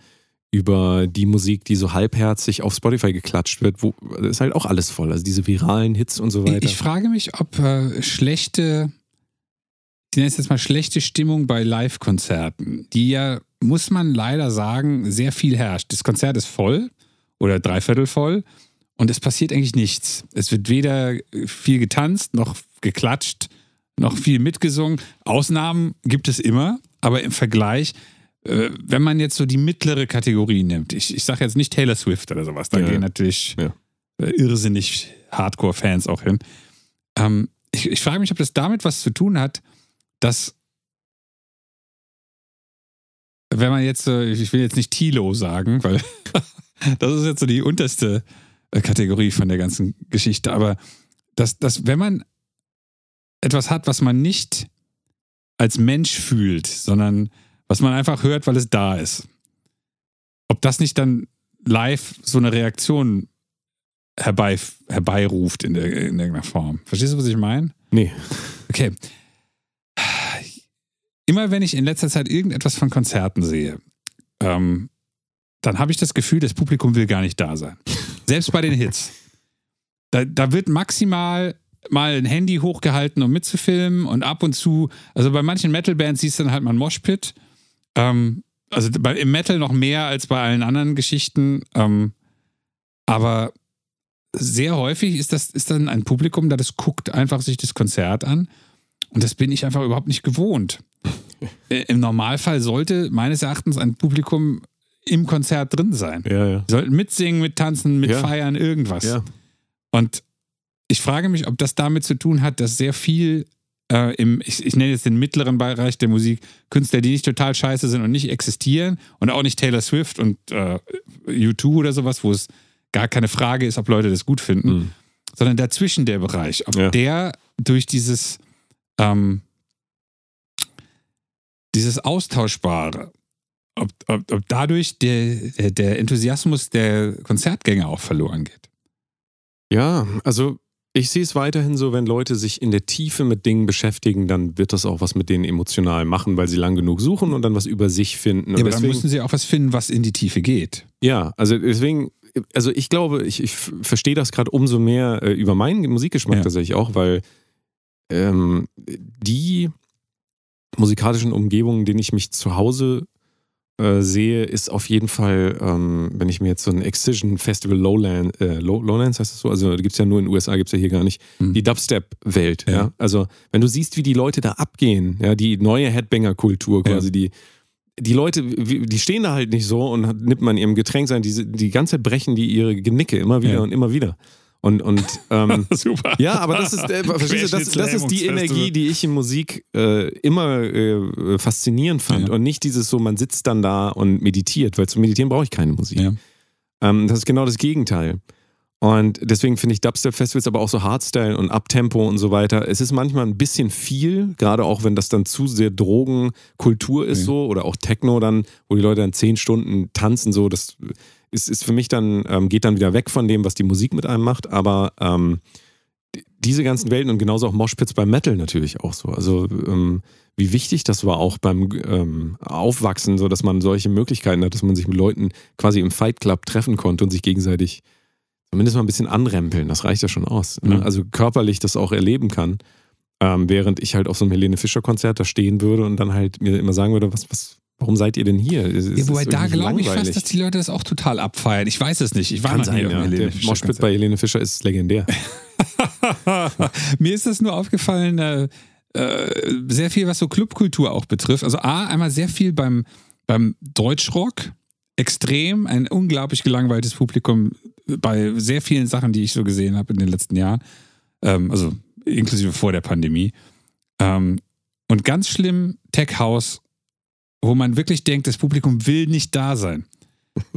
über die Musik, die so halbherzig auf Spotify geklatscht wird, wo ist halt auch alles voll, also diese viralen Hits und so weiter. Ich frage mich, ob äh, schlechte, ich nenne es jetzt mal schlechte Stimmung bei Live-Konzerten, die ja, muss man leider sagen, sehr viel herrscht. Das Konzert ist voll oder dreiviertel voll und es passiert eigentlich nichts. Es wird weder viel getanzt, noch geklatscht, noch viel mitgesungen. Ausnahmen gibt es immer, aber im Vergleich äh, wenn man jetzt so die mittlere Kategorie nimmt, ich, ich sage jetzt nicht Taylor Swift oder sowas, da ja, gehen natürlich ja. Äh, irrsinnig Hardcore-Fans auch hin. Ähm, ich, ich frage mich, ob das damit was zu tun hat, dass wenn man jetzt, ich will jetzt nicht Tilo sagen, weil das ist jetzt so die unterste äh, Kategorie von der ganzen Geschichte, aber dass, dass wenn man etwas hat, was man nicht als Mensch fühlt, sondern was man einfach hört, weil es da ist. Ob das nicht dann live so eine Reaktion herbei, herbeiruft in, der, in irgendeiner Form. Verstehst du, was ich meine? Nee. Okay. Immer wenn ich in letzter Zeit irgendetwas von Konzerten sehe, ähm, dann habe ich das Gefühl, das Publikum will gar nicht da sein. Selbst bei den Hits. Da, da wird maximal mal ein Handy hochgehalten, um mitzufilmen und ab und zu, also bei manchen Metal-Bands siehst du dann halt mal ein Moshpit ähm, also bei, im Metal noch mehr als bei allen anderen Geschichten. Ähm, aber sehr häufig ist das ist dann ein Publikum, da das guckt einfach sich das Konzert an. Und das bin ich einfach überhaupt nicht gewohnt. äh, im Normalfall sollte meines Erachtens ein Publikum im Konzert drin sein. Ja, ja. Die sollten mitsingen, mittanzen, Ja. mitfeiern, irgendwas. Ja. Und ich frage mich, ob das damit zu tun hat, dass sehr viel äh, im, ich, ich nenne jetzt den mittleren Bereich der Musik, Künstler, die nicht total scheiße sind und nicht existieren und auch nicht Taylor Swift und äh, U2 oder sowas, wo es gar keine Frage ist, ob Leute das gut finden, Mhm. sondern dazwischen der Bereich, ob Ja. der durch dieses, ähm, dieses Austauschbare, ob, ob, ob dadurch der, der, der Enthusiasmus der Konzertgänger auch verloren geht. Ja, also ich sehe es weiterhin so, wenn Leute sich in der Tiefe mit Dingen beschäftigen, dann wird das auch was mit denen emotional machen, weil sie lang genug suchen und dann was über sich finden. Und Ja, aber dann deswegen, müssen sie auch was finden, was in die Tiefe geht. ja, also deswegen, also ich glaube, ich, ich verstehe das gerade umso mehr äh, über meinen Musikgeschmack Ja. tatsächlich auch, weil ähm, die musikalischen Umgebungen, in denen ich mich zu Hause äh, sehe, ist auf jeden Fall, ähm, wenn ich mir jetzt so ein Excision Festival Lowland, äh, Low, Lowlands heißt das so, also gibt es ja nur in den USA, gibt es ja hier gar nicht, Mhm. die Dubstep-Welt. Ja. Ja. Also wenn du siehst, wie die Leute da abgehen, ja, die neue Headbanger-Kultur quasi, Ja. die die Leute, die stehen da halt nicht so und nimmt man ihrem Getränk sein, die, die ganze Zeit brechen die ihre Genicke immer wieder Ja. und immer wieder. Und, und ähm, Super. ja, aber das ist, äh, verstehst du, das, das ist die Energie, die ich in Musik äh, immer äh, faszinierend fand. Ja. Und nicht dieses so, man sitzt dann da und meditiert, weil zum Meditieren brauche ich keine Musik. Ja. Ähm, das ist genau das Gegenteil. Und deswegen finde ich Dubstep-Festivals, aber auch so Hardstyle und Uptempo und so weiter, es ist manchmal ein bisschen viel, gerade auch wenn das dann zu sehr Drogenkultur ist Ja. so oder auch Techno dann, wo die Leute dann zehn Stunden tanzen, so, das ist, ist für mich dann, ähm, geht dann wieder weg von dem, was die Musik mit einem macht, aber ähm, die- diese ganzen Welten und genauso auch Moshpits beim Metal natürlich auch so. Also ähm, wie wichtig das war auch beim ähm, Aufwachsen, so dass man solche Möglichkeiten hat, dass man sich mit Leuten quasi im Fight Club treffen konnte und sich gegenseitig zumindest mal ein bisschen anrempeln. Das reicht ja schon aus. Ne? Ja. Also körperlich das auch erleben kann. Ähm, während ich halt auf so einem Helene Fischer Konzert da stehen würde und dann halt mir immer sagen würde, was, was, warum seid ihr denn hier? Es- Ja, wobei da glaube ich fast, dass die Leute das auch total abfeiern. Ich weiß es nicht. Ich war Kann sein, ja. Helene Der Moshpit bei Helene Fischer ist legendär. Mir ist das nur aufgefallen, äh, äh, sehr viel, was so Clubkultur auch betrifft. Also A, einmal sehr viel beim, beim Deutschrock. Extrem, ein unglaublich gelangweiltes Publikum bei sehr vielen Sachen, die ich so gesehen habe in den letzten Jahren. Ähm, also inklusive vor der Pandemie. Ähm, und ganz schlimm Tech House, wo man wirklich denkt, das Publikum will nicht da sein.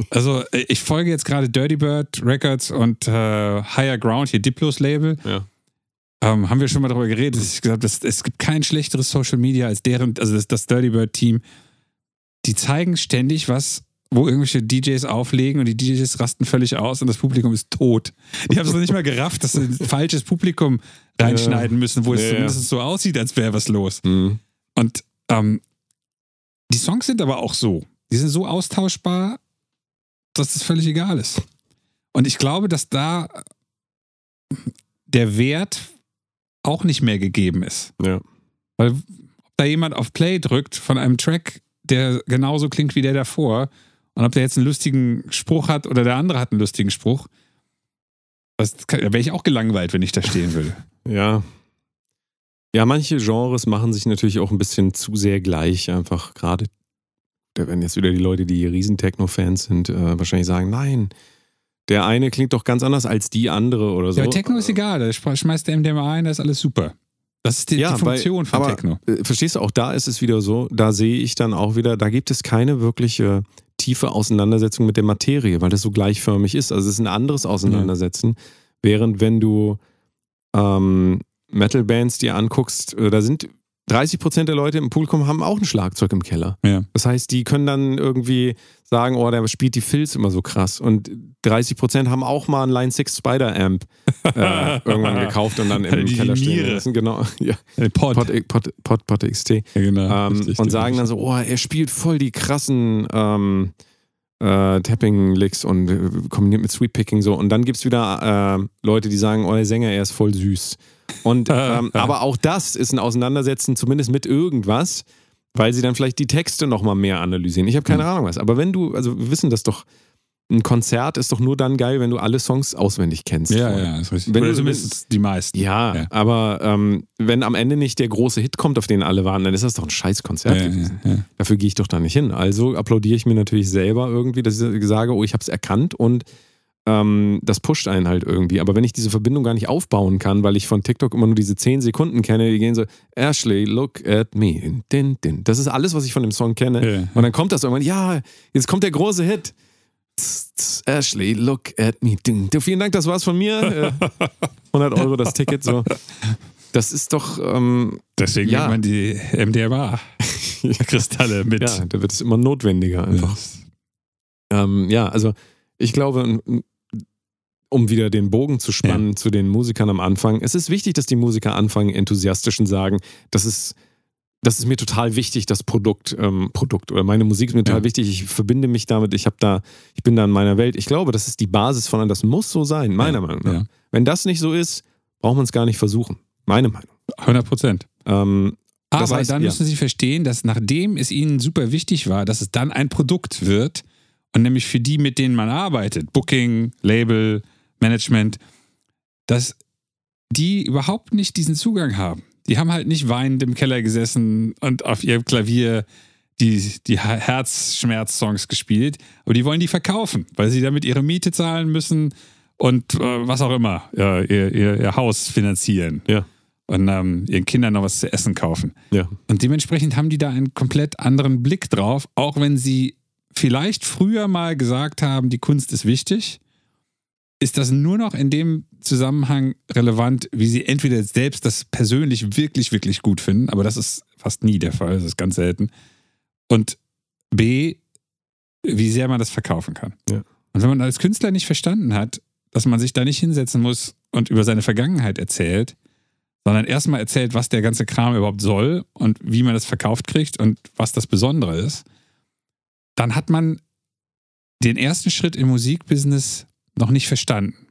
Also äh, ich folge jetzt gerade Dirty Bird Records und äh, Higher Ground, hier Diplos Label. Ja. Ähm, haben wir schon mal darüber geredet, ich gesagt habe, es gibt kein schlechteres Social Media als deren, also das, das Dirty Bird Team. Die zeigen ständig was, wo irgendwelche DJs auflegen und die DJs rasten völlig aus und das Publikum ist tot. Die haben es noch nicht mal gerafft, dass sie ein falsches Publikum reinschneiden müssen, wo es ja. zumindest so aussieht, als wäre was los. Mhm. Und ähm, die Songs sind aber auch so. Die sind so austauschbar, dass das völlig egal ist. Und ich glaube, dass da der Wert auch nicht mehr gegeben ist. Ja. Weil ob da jemand auf Play drückt von einem Track, der genauso klingt wie der davor, und ob der jetzt einen lustigen Spruch hat oder der andere hat einen lustigen Spruch, das kann- da wäre ich auch gelangweilt, wenn ich da stehen würde. Ja. Ja, manche Genres machen sich natürlich auch ein bisschen zu sehr gleich. Einfach gerade, da werden jetzt wieder die Leute, die Riesen-Techno-Fans sind, äh, wahrscheinlich sagen, nein, der eine klingt doch ganz anders als die andere oder so. Ja, Techno ist egal, da sch- schmeißt der MDMA ein, da ist alles super. Das ist die, Ja, die Funktion bei- von aber- Techno. Äh, Verstehst du, auch da ist es wieder so, da sehe ich dann auch wieder, da gibt es keine wirkliche tiefe Auseinandersetzung mit der Materie, weil das so gleichförmig ist. Also es ist ein anderes Auseinandersetzen. Während wenn du ähm, Metal-Bands dir anguckst, äh, da sind 30 Prozent der Leute im Publikum haben auch ein Schlagzeug im Keller. Ja. Das heißt, die können dann irgendwie sagen, oh, der spielt die Filz immer so krass. Und 30 Prozent haben auch mal einen Line 6 Spider-Amp äh, irgendwann gekauft und dann im Die Keller stehen Niere. lassen. Genau. Ja. Äh, Pod. Pod, Pod, Pod, Pod XT. Ja, genau. Ähm, Richtig, und sagen dann so, oh, er spielt voll die krassen ähm, äh, Tapping-Licks und äh, kombiniert mit Sweet-Picking so. Und dann gibt es wieder äh, Leute, die sagen, oh, der Sänger, er ist voll süß. Und ähm, aber auch das ist ein Auseinandersetzen, zumindest mit irgendwas, weil sie dann vielleicht die Texte nochmal mehr analysieren. Ich habe keine Mhm. Ahnung was. Aber wenn du, also wir wissen das doch, ein Konzert ist doch nur dann geil, wenn du alle Songs auswendig kennst. Ja, vorher. ja, ist richtig. Wenn Oder du- zumindest die meisten. Ja, Ja. aber ähm, wenn am Ende nicht der große Hit kommt, auf den alle waren, dann ist das doch ein scheiß Konzert Ja, gewesen. ja. Dafür gehe ich doch da nicht hin. Also applaudiere ich mir natürlich selber irgendwie, dass ich sage, oh, ich habe es erkannt und ähm, das pusht einen halt irgendwie. Aber wenn ich diese Verbindung gar nicht aufbauen kann, weil ich von TikTok immer nur diese 10 Sekunden kenne, die gehen so, Ashley, look at me. Din, din. Das ist alles, was ich von dem Song kenne. Ja. Und dann kommt das irgendwann, ja, jetzt kommt der große Hit. Tss, tss, Ashley, look at me. Ding. Du, Vielen Dank, das war's von mir. Äh, 100 Euro das Ticket. So. Das ist doch, ähm, Deswegen Ja. nimmt man die MDMA-Kristalle mit. ja, da wird es immer notwendiger einfach. Ähm, ja, also ich glaube, um wieder den Bogen zu spannen zu den Musikern am Anfang, es ist wichtig, dass die Musiker anfangen, enthusiastisch und sagen, das ist, das ist mir total wichtig, das Produkt, ähm, Produkt oder meine Musik ist mir total Ja. wichtig, ich verbinde mich damit, ich habe da, ich bin da in meiner Welt. Ich glaube, das ist die Basis von, das muss so sein, meiner Ja, Meinung nach. ja. Wenn das nicht so ist, braucht man es gar nicht versuchen. Meine Meinung. 100 Prozent. Ähm, Aber heißt, dann ja. müssen Sie verstehen, dass nachdem es Ihnen super wichtig war, dass es dann ein Produkt wird und nämlich für die, mit denen man arbeitet, Booking, Label, Management, dass die überhaupt nicht diesen Zugang haben. Die haben halt nicht weinend im Keller gesessen und auf ihrem Klavier die, die Herzschmerz-Songs gespielt, aber die wollen die verkaufen, weil sie damit ihre Miete zahlen müssen und äh, was auch immer, ja, ihr, ihr, ihr Haus finanzieren ja, und ähm, ihren Kindern noch was zu essen kaufen. ja. Und dementsprechend haben die da einen komplett anderen Blick drauf, auch wenn sie vielleicht früher mal gesagt haben, die Kunst ist wichtig, ist das nur noch in dem Zusammenhang relevant, wie sie entweder selbst das persönlich wirklich, wirklich gut finden, aber das ist fast nie der Fall, das ist ganz selten. Und B, wie sehr man das verkaufen kann. Ja. Und wenn man als Künstler nicht verstanden hat, dass man sich da nicht hinsetzen muss und über seine Vergangenheit erzählt, sondern erstmal erzählt, was der ganze Kram überhaupt soll und wie man das verkauft kriegt und was das Besondere ist, dann hat man den ersten Schritt im Musikbusiness noch nicht verstanden.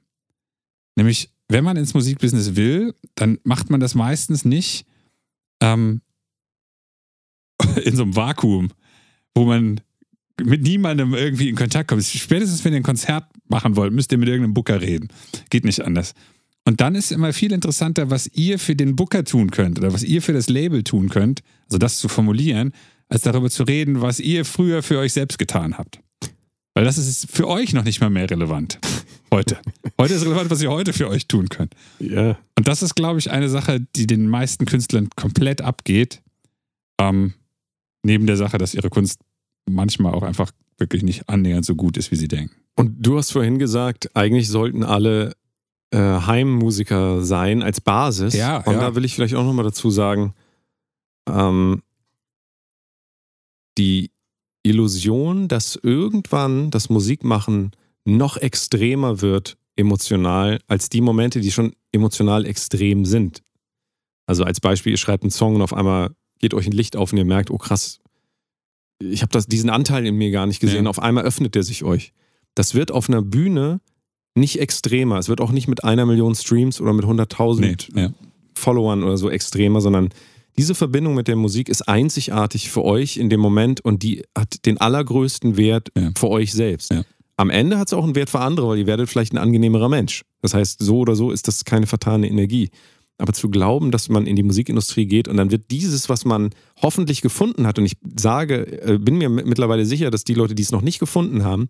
Nämlich, wenn man ins Musikbusiness will, dann macht man das meistens nicht ähm, in so einem Vakuum, wo man mit niemandem irgendwie in Kontakt kommt. Spätestens, wenn ihr ein Konzert machen wollt, müsst ihr mit irgendeinem Booker reden. Geht nicht anders. Und dann ist immer viel interessanter, was ihr für den Booker tun könnt oder was ihr für das Label tun könnt, also das zu formulieren, als darüber zu reden, was ihr früher für euch selbst getan habt. Weil das ist für euch noch nicht mal mehr relevant. Heute. Heute ist relevant, was ihr heute für euch tun könnt. Ja, Und das ist, glaube ich, eine Sache, die den meisten Künstlern komplett abgeht. Ähm, neben der Sache, dass ihre Kunst manchmal auch einfach wirklich nicht annähernd so gut ist, wie sie denken. Und du hast vorhin gesagt, eigentlich sollten alle äh, Heimmusiker sein als Basis. Ja, Und ja. da will ich vielleicht auch nochmal dazu sagen, ähm, die Illusion, dass irgendwann das Musikmachen noch extremer wird emotional als die Momente, die schon emotional extrem sind. Also als Beispiel, ihr schreibt einen Song und auf einmal geht euch ein Licht auf und ihr merkt, oh krass, ich habe diesen Anteil in mir gar nicht gesehen. Ja. Auf einmal öffnet der sich euch. Das wird auf einer Bühne nicht extremer. Es wird auch nicht mit einer Million Streams oder mit 100.000 Nee, ja. Followern oder so extremer, sondern diese Verbindung mit der Musik ist einzigartig für euch in dem Moment und die hat den allergrößten Wert Ja. für euch selbst. Ja. Am Ende hat es auch einen Wert für andere, weil ihr werdet vielleicht ein angenehmerer Mensch. Das heißt, so oder so ist das keine vertane Energie. Aber zu glauben, dass man in die Musikindustrie geht und dann wird dieses, was man hoffentlich gefunden hat, und ich sage, äh, bin mir mittlerweile sicher, dass die Leute, die es noch nicht gefunden haben,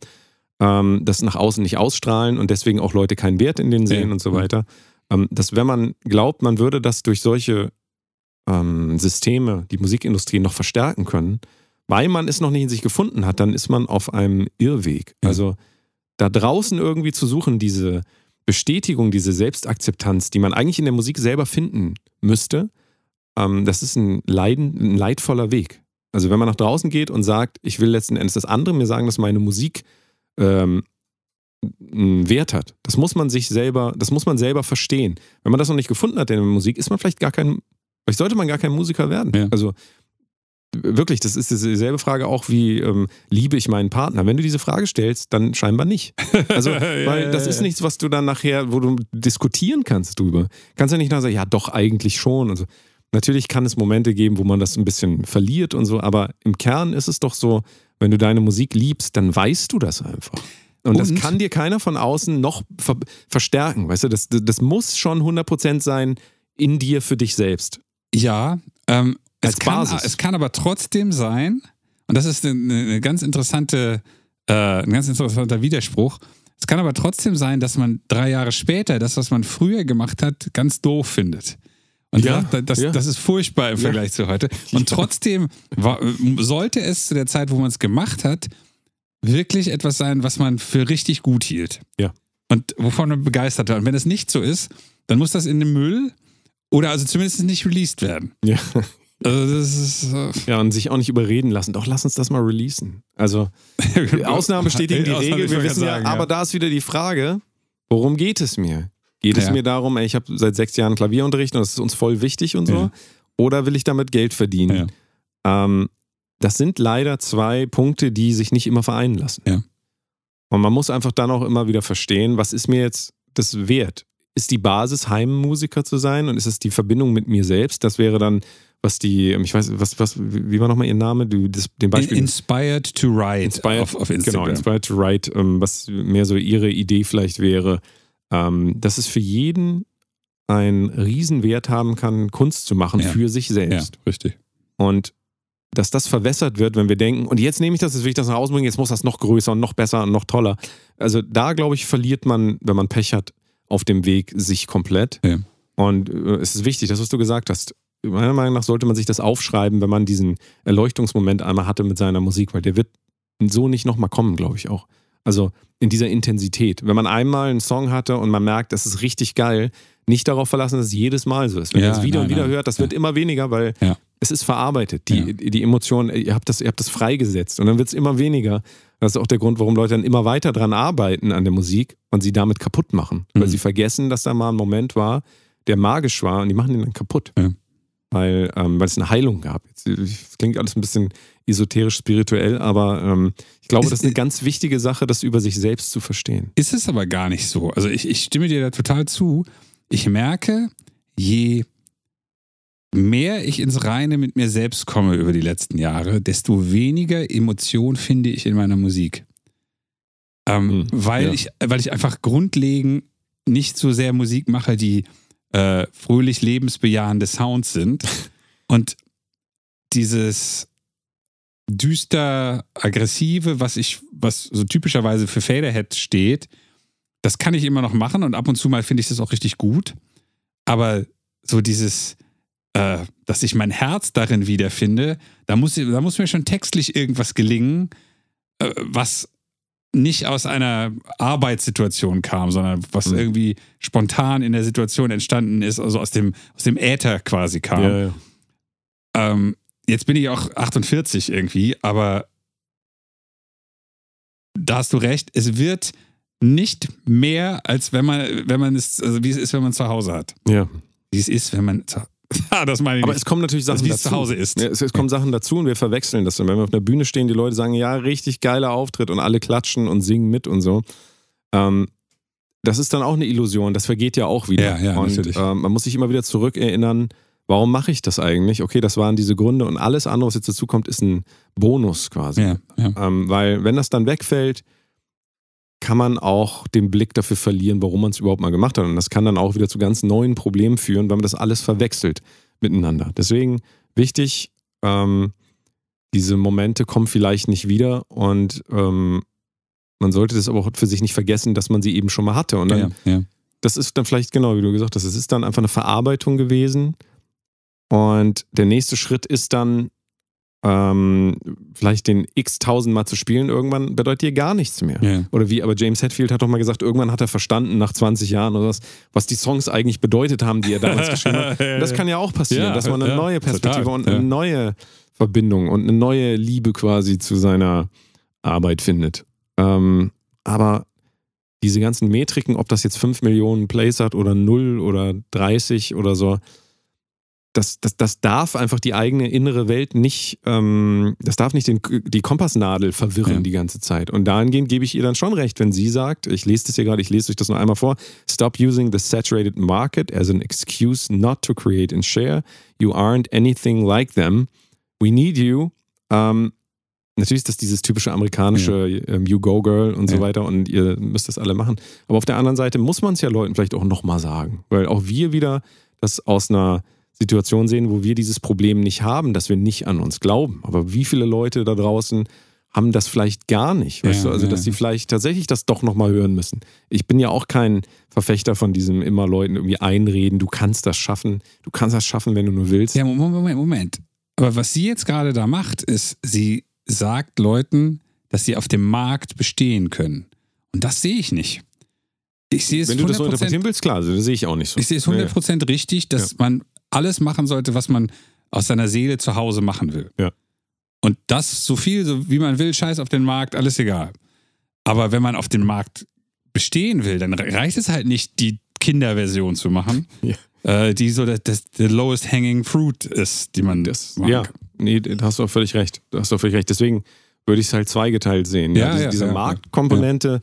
ähm, das nach außen nicht ausstrahlen und deswegen auch Leute keinen Wert in den sehen Ja. und so weiter. Ähm, dass wenn man glaubt, man würde das durch solche ähm, Systeme, die Musikindustrie noch verstärken können, weil man es noch nicht in sich gefunden hat, dann ist man auf einem Irrweg. Ja. Also da draußen irgendwie zu suchen, diese Bestätigung, diese Selbstakzeptanz, die man eigentlich in der Musik selber finden müsste, ähm, das ist ein, Leiden, ein leidvoller Weg. Also wenn man nach draußen geht und sagt, ich will letzten Endes, dass andere mir sagen, dass meine Musik ähm, einen Wert hat. Das muss man sich selber, das muss man selber verstehen. Wenn man das noch nicht gefunden hat in der Musik, ist man vielleicht gar kein, vielleicht sollte man gar kein Musiker werden. Ja. Also wirklich, das ist dieselbe Frage auch wie, ähm, liebe ich meinen Partner? Wenn du diese Frage stellst, dann scheinbar nicht. Also, weil das ist nichts, was du dann nachher, wo du diskutieren kannst drüber. Kannst ja nicht nachher sagen, ja doch, eigentlich schon und so. Natürlich kann es Momente geben, wo man das ein bisschen verliert und so, aber im Kern ist es doch so, wenn du deine Musik liebst, dann weißt du das einfach. Und, das Und- kann dir keiner von außen noch ver verstärken. Weißt du, das, das muss schon 100% sein in dir für dich selbst. Ja, ähm, es, kann, es kann aber trotzdem sein, und das ist eine, eine ganz interessante, äh, ein ganz interessanter Widerspruch. Es kann aber trotzdem sein, dass man drei Jahre später das, was man früher gemacht hat, ganz doof findet. Und Ja, sagt, das, ja. das ist furchtbar im Vergleich zu heute. Und trotzdem war, sollte es zu der Zeit, wo man es gemacht hat, wirklich etwas sein, was man für richtig gut hielt. Ja. Und wovon man begeistert war. Und wenn es nicht so ist, dann muss das in den Müll oder also zumindest nicht released werden. Ja. Also das ist. Äh, Ja, und sich auch nicht überreden lassen. Doch, lass uns das mal releasen. Also, die Ausnahme bestätigen die Regel. Wir wissen sagen, ja, aber da ist wieder die Frage, worum geht es mir? Geht es Ja. mir darum, ey, ich habe seit sechs Jahren Klavierunterricht und das ist uns voll wichtig und so? Ja. Oder will ich damit Geld verdienen? Ähm, das sind leider zwei Punkte, die sich nicht immer vereinen lassen. Ja. Und man muss einfach dann auch immer wieder verstehen, was ist mir jetzt das wert? Ist die Basis, Heimmusiker zu sein und ist es die Verbindung mit mir selbst? Das wäre dann, was die, ich weiß, was, was, wie war nochmal ihr Name? Du, das, den Beispiel. Inspired to Write Inspired, auf, auf Instagram. Genau, Inspired to Write, ähm, was mehr so ihre Idee vielleicht wäre, ähm, dass es für jeden einen Riesenwert haben kann, Kunst zu machen Ja. für sich ja, selbst. richtig. Und dass das verwässert wird, wenn wir denken, und jetzt nehme ich das, jetzt will ich das nach Hause bringen, jetzt muss das noch größer und noch besser und noch toller. Also da, glaube ich, verliert man, wenn man Pech hat, auf dem Weg sich komplett. Ja. Und äh, es ist wichtig, das, was du gesagt hast. Meiner Meinung nach sollte man sich das aufschreiben, wenn man diesen Erleuchtungsmoment einmal hatte mit seiner Musik, weil der wird so nicht nochmal kommen, glaube ich auch. Also in dieser Intensität. Wenn man einmal einen Song hatte und man merkt, das ist richtig geil, nicht darauf verlassen, dass es jedes Mal so ist. Wenn Ja, ihr es wieder nein, und wieder nein. hört, das wird immer weniger, weil Ja. Es ist verarbeitet. Die, die Emotionen, ihr habt, das, ihr habt das freigesetzt und dann wird es immer weniger. Das ist auch der Grund, warum Leute dann immer weiter dran arbeiten an der Musik und sie damit kaputt machen. Weil Mhm. sie vergessen, dass da mal ein Moment war, der magisch war und die machen ihn dann kaputt. Ja. Weil, ähm, weil es eine Heilung gab. Jetzt, das klingt alles ein bisschen esoterisch, spirituell, aber ähm, ich glaube, Ist- das ist eine ganz wichtige Sache, das über sich selbst zu verstehen. Ist es aber gar nicht so. Also ich, ich stimme dir da total zu. Ich merke, je mehr ich ins Reine mit mir selbst komme über die letzten Jahre, desto weniger Emotion finde ich in meiner Musik. Ähm, Hm, weil, ja. ich, weil ich einfach grundlegend nicht so sehr Musik mache, die äh, fröhlich lebensbejahende Sounds sind. Und dieses düster aggressive, was ich, was so typischerweise für Faderhead steht, das kann ich immer noch machen und ab und zu mal finde ich das auch richtig gut. Aber so dieses, äh, dass ich mein Herz darin wiederfinde, da muss, da muss mir schon textlich irgendwas gelingen, äh, was nicht aus einer Arbeitssituation kam, sondern was Mhm. irgendwie spontan in der Situation entstanden ist, also aus dem, aus dem Äther quasi kam. ja. Ähm, jetzt bin ich auch 48 irgendwie, aber da hast du recht, es wird nicht mehr, als wenn man, wenn man es, also wie es ist, wenn man zu Hause hat. ja. Wie es ist, wenn man zu, ah, das meine ich Aber nicht. es kommen natürlich Sachen wie es dazu. zu Hause ist. Ja, es, es kommen Sachen dazu und wir verwechseln das. Und wenn wir auf einer Bühne stehen, die Leute sagen, ja, richtig geiler Auftritt und alle klatschen und singen mit und so. Ähm, das ist dann auch eine Illusion. Das vergeht ja auch wieder. Ja, ja, und natürlich. ähm, man muss sich immer wieder zurückerinnern, warum mache ich das eigentlich? Okay, das waren diese Gründe und alles andere, was jetzt dazu kommt, ist ein Bonus quasi. ja, ja. Ähm, weil wenn das dann wegfällt, kann man auch den Blick dafür verlieren, warum man es überhaupt mal gemacht hat. Und das kann dann auch wieder zu ganz neuen Problemen führen, weil man das alles verwechselt miteinander. Deswegen wichtig, ähm, diese Momente kommen vielleicht nicht wieder und ähm, man sollte das aber auch für sich nicht vergessen, dass man sie eben schon mal hatte. Und dann, ja, ja. das ist dann vielleicht genau, wie du gesagt hast, es ist dann einfach eine Verarbeitung gewesen. Und der nächste Schritt ist dann, ähm, vielleicht den x tausendmal zu spielen, irgendwann bedeutet dir gar nichts mehr. ja. Oder wie, aber James Hetfield hat doch mal gesagt, irgendwann hat er verstanden, nach 20 Jahren oder was, was die Songs eigentlich bedeutet haben, die er damals geschrieben hat. Und das kann ja auch passieren, Ja, dass man eine ja, neue Perspektive total, und eine ja. neue Verbindung und eine neue Liebe quasi zu seiner Arbeit findet. Ähm, aber diese ganzen Metriken, ob das jetzt 5 Millionen Plays hat oder 0 oder 30 oder so, das, das, das darf einfach die eigene innere Welt nicht, ähm, das darf nicht den, die Kompassnadel verwirren Ja. die ganze Zeit. Und dahingehend gebe ich ihr dann schon recht, wenn sie sagt, ich lese das hier gerade, ich lese euch das noch einmal vor, stop using the saturated market as an excuse not to create and share. You aren't anything like them. We need you. Um, natürlich ist das dieses typische amerikanische ähm, You Go Girl und so Ja. weiter und ihr müsst das alle machen. Aber auf der anderen Seite muss man es ja Leuten vielleicht auch nochmal sagen, weil auch wir wieder das aus einer Situation sehen, wo wir dieses Problem nicht haben, dass wir nicht an uns glauben. Aber wie viele Leute da draußen haben das vielleicht gar nicht, weißt Ja, du? Also, ja. dass sie vielleicht tatsächlich das doch nochmal hören müssen. Ich bin ja auch kein Verfechter von diesem immer Leuten irgendwie einreden, du kannst das schaffen, du kannst das schaffen, wenn du nur willst. Ja, Moment, Moment, Moment. Aber was sie jetzt gerade da macht, ist, sie sagt Leuten, dass sie auf dem Markt bestehen können. Und das sehe ich nicht. Ich sehe es wenn du das so 100%, interpretieren willst, klar, also, das sehe ich auch nicht so. ich sehe es Ja, ja. 100% richtig, dass man alles machen sollte, was man aus seiner Seele zu Hause machen will. Ja. Und das so viel, so wie man will, scheiß auf den Markt, alles egal. Aber wenn man auf dem Markt bestehen will, dann reicht es halt nicht, die Kinderversion zu machen, Ja. äh, die so das, das the lowest hanging fruit ist, die man Das, ja, kann. nee, da hast du auch völlig recht. Da hast du auch völlig recht. Deswegen würde ich es halt zweigeteilt sehen. Ja, Ja, diese, ja, diese Marktkomponente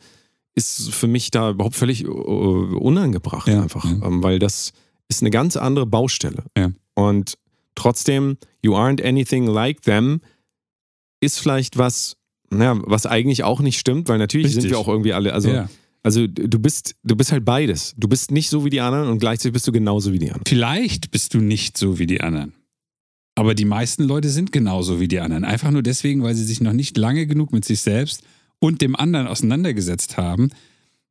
ist für mich da überhaupt völlig äh, unangebracht einfach, ähm, weil das ist eine ganz andere Baustelle. Ja. Und trotzdem, you aren't anything like them ist vielleicht was, naja, was eigentlich auch nicht stimmt, weil natürlich Richtig. sind wir auch irgendwie alle, also, ja. also du bist, du bist halt beides. Du bist nicht so wie die anderen und gleichzeitig bist du genauso wie die anderen. Vielleicht bist du nicht so wie die anderen. Aber die meisten Leute sind genauso wie die anderen. Einfach nur deswegen, weil sie sich noch nicht lange genug mit sich selbst und dem anderen auseinandergesetzt haben.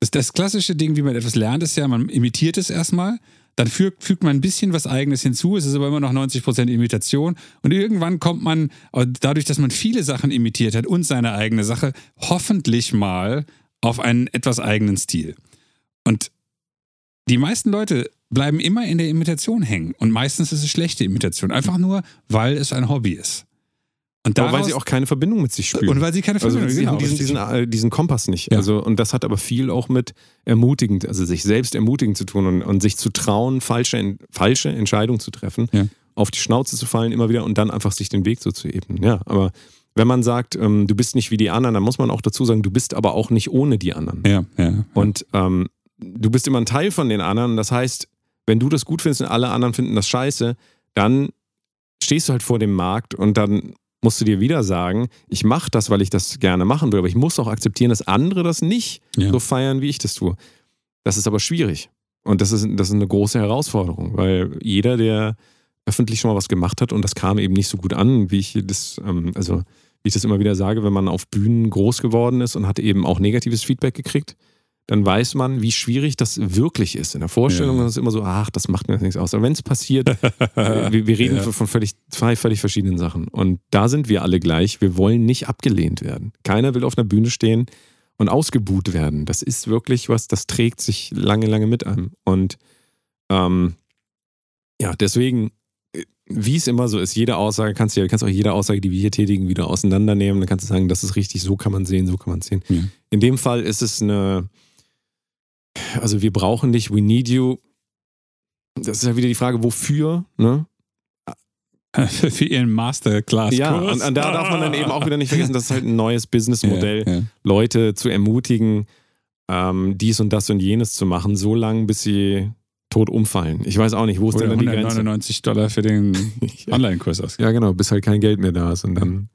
Das, das klassische Ding, wie man etwas lernt, ist ja, man imitiert es erstmal, dann fügt, fügt man ein bisschen was Eigenes hinzu, es ist aber immer noch 90% Imitation und irgendwann kommt man, äh, dadurch, dass man viele Sachen imitiert hat und seine eigene Sache, hoffentlich mal auf einen etwas eigenen Stil. Und die meisten Leute bleiben immer in der Imitation hängen. Und meistens ist es schlechte Imitation. Einfach nur, weil es ein Hobby ist. Und Aber weil daraus- sie auch keine Verbindung mit sich spüren. und weil sie keine Also Verbindung sie haben genau, diesen, richtig. diesen, äh, diesen Kompass nicht. Ja. Also, und das hat aber viel auch mit ermutigend, also sich selbst ermutigend zu tun und, und sich zu trauen, falsche, falsche Entscheidungen zu treffen, Ja. auf die Schnauze zu fallen immer wieder und dann einfach sich den Weg so zu ebnen. Ja, aber wenn man sagt, ähm, du bist nicht wie die anderen, dann muss man auch dazu sagen, du bist aber auch nicht ohne die anderen. ja, ja. Und ähm, du bist immer ein Teil von den anderen. Das heißt, wenn du das gut findest und alle anderen finden das scheiße, dann stehst du halt vor dem Markt und dann musst du dir wieder sagen, ich mache das, weil ich das gerne machen will, aber ich muss auch akzeptieren, dass andere das nicht Ja. so feiern, wie ich das tue. Das ist aber schwierig. Und das ist, das ist eine große Herausforderung, weil jeder, der öffentlich schon mal was gemacht hat und das kam eben nicht so gut an, wie ich das, ähm, also wie ich das immer wieder sage, wenn man auf Bühnen groß geworden ist und hat eben auch negatives Feedback gekriegt, dann weiß man, wie schwierig das wirklich ist. In der Vorstellung Ja. ist es immer so, ach, das macht mir jetzt nichts aus. Aber wenn es passiert, äh, wir, wir reden Ja. von völlig, zwei völlig verschiedenen Sachen. Und da sind wir alle gleich. Wir wollen nicht abgelehnt werden. Keiner will auf einer Bühne stehen und ausgebuht werden. Das ist wirklich was, das trägt sich lange, lange mit einem. Und ähm, ja, deswegen, äh, wie es immer so ist, jede Aussage kannst du ja, kannst auch jede Aussage, die wir hier tätigen, wieder auseinandernehmen. Dann kannst du sagen, das ist richtig, so kann man sehen, so kann man sehen. Ja. In dem Fall ist es eine, also wir brauchen dich, we need you. Das ist ja wieder die Frage, wofür, ne? für, ihren Masterclass. Ja, und, und da darf man dann eben auch wieder nicht vergessen, das ist halt ein neues Businessmodell, Ja, ja. Leute zu ermutigen, ähm, dies und das und jenes zu machen, so lange, bis sie tot umfallen. Ich weiß auch nicht, wo ist denn dann die Grenze? 199 Dollar für den. Online-Kurs ausgeben. Ja, genau, bis halt kein Geld mehr da ist und dann,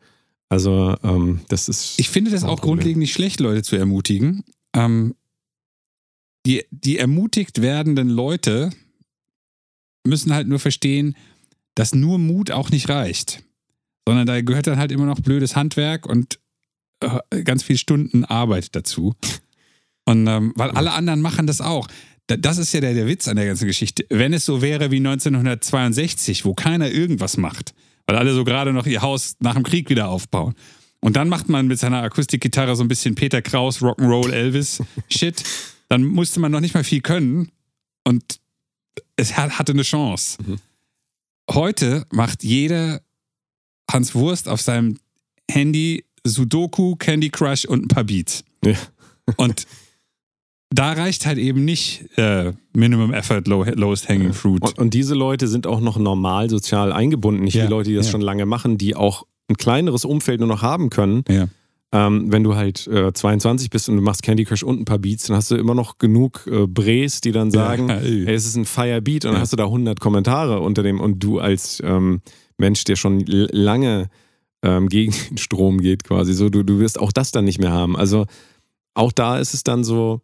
also ähm, das ist. Ich finde das auch Problem. grundlegend nicht schlecht, Leute zu ermutigen. Ähm, die, die ermutigt werdenden Leute müssen halt nur verstehen, dass nur Mut auch nicht reicht. Sondern da gehört dann halt immer noch blödes Handwerk und äh, ganz viel Stunden Arbeit dazu. Und ähm, weil alle anderen machen das auch. Da- Das ist ja der, der Witz an der ganzen Geschichte. Wenn es so wäre wie 1962, wo keiner irgendwas macht, weil alle so gerade noch ihr Haus nach dem Krieg wieder aufbauen. Und dann macht man mit seiner Akustikgitarre so ein bisschen Peter Kraus, Rock'n'Roll, Elvis Shit. Dann musste man noch nicht mal viel können und es hat, hatte eine Chance. Mhm. Heute macht jeder Hans Wurst auf seinem Handy Sudoku, Candy Crush und ein paar Beats. Ja. Und da reicht halt eben nicht äh, Minimum Effort, low, Lowest Hanging Fruit. Und, und diese Leute sind auch noch normal sozial eingebunden, nicht Ja, wie Leute, die das ja. schon lange machen, die auch ein kleineres Umfeld nur noch haben können. ja. Ähm, wenn du halt äh, 22 bist und du machst Candy Crush und ein paar Beats, dann hast du immer noch genug äh, Brees, die dann sagen, Ja, ey. hey, es ist ein Fire Beat und dann Ja. hast du da 100 Kommentare unter dem und du als ähm, Mensch, der schon lange ähm, gegen den Strom geht quasi. So, du, du wirst auch das dann nicht mehr haben. Also auch da ist es dann so,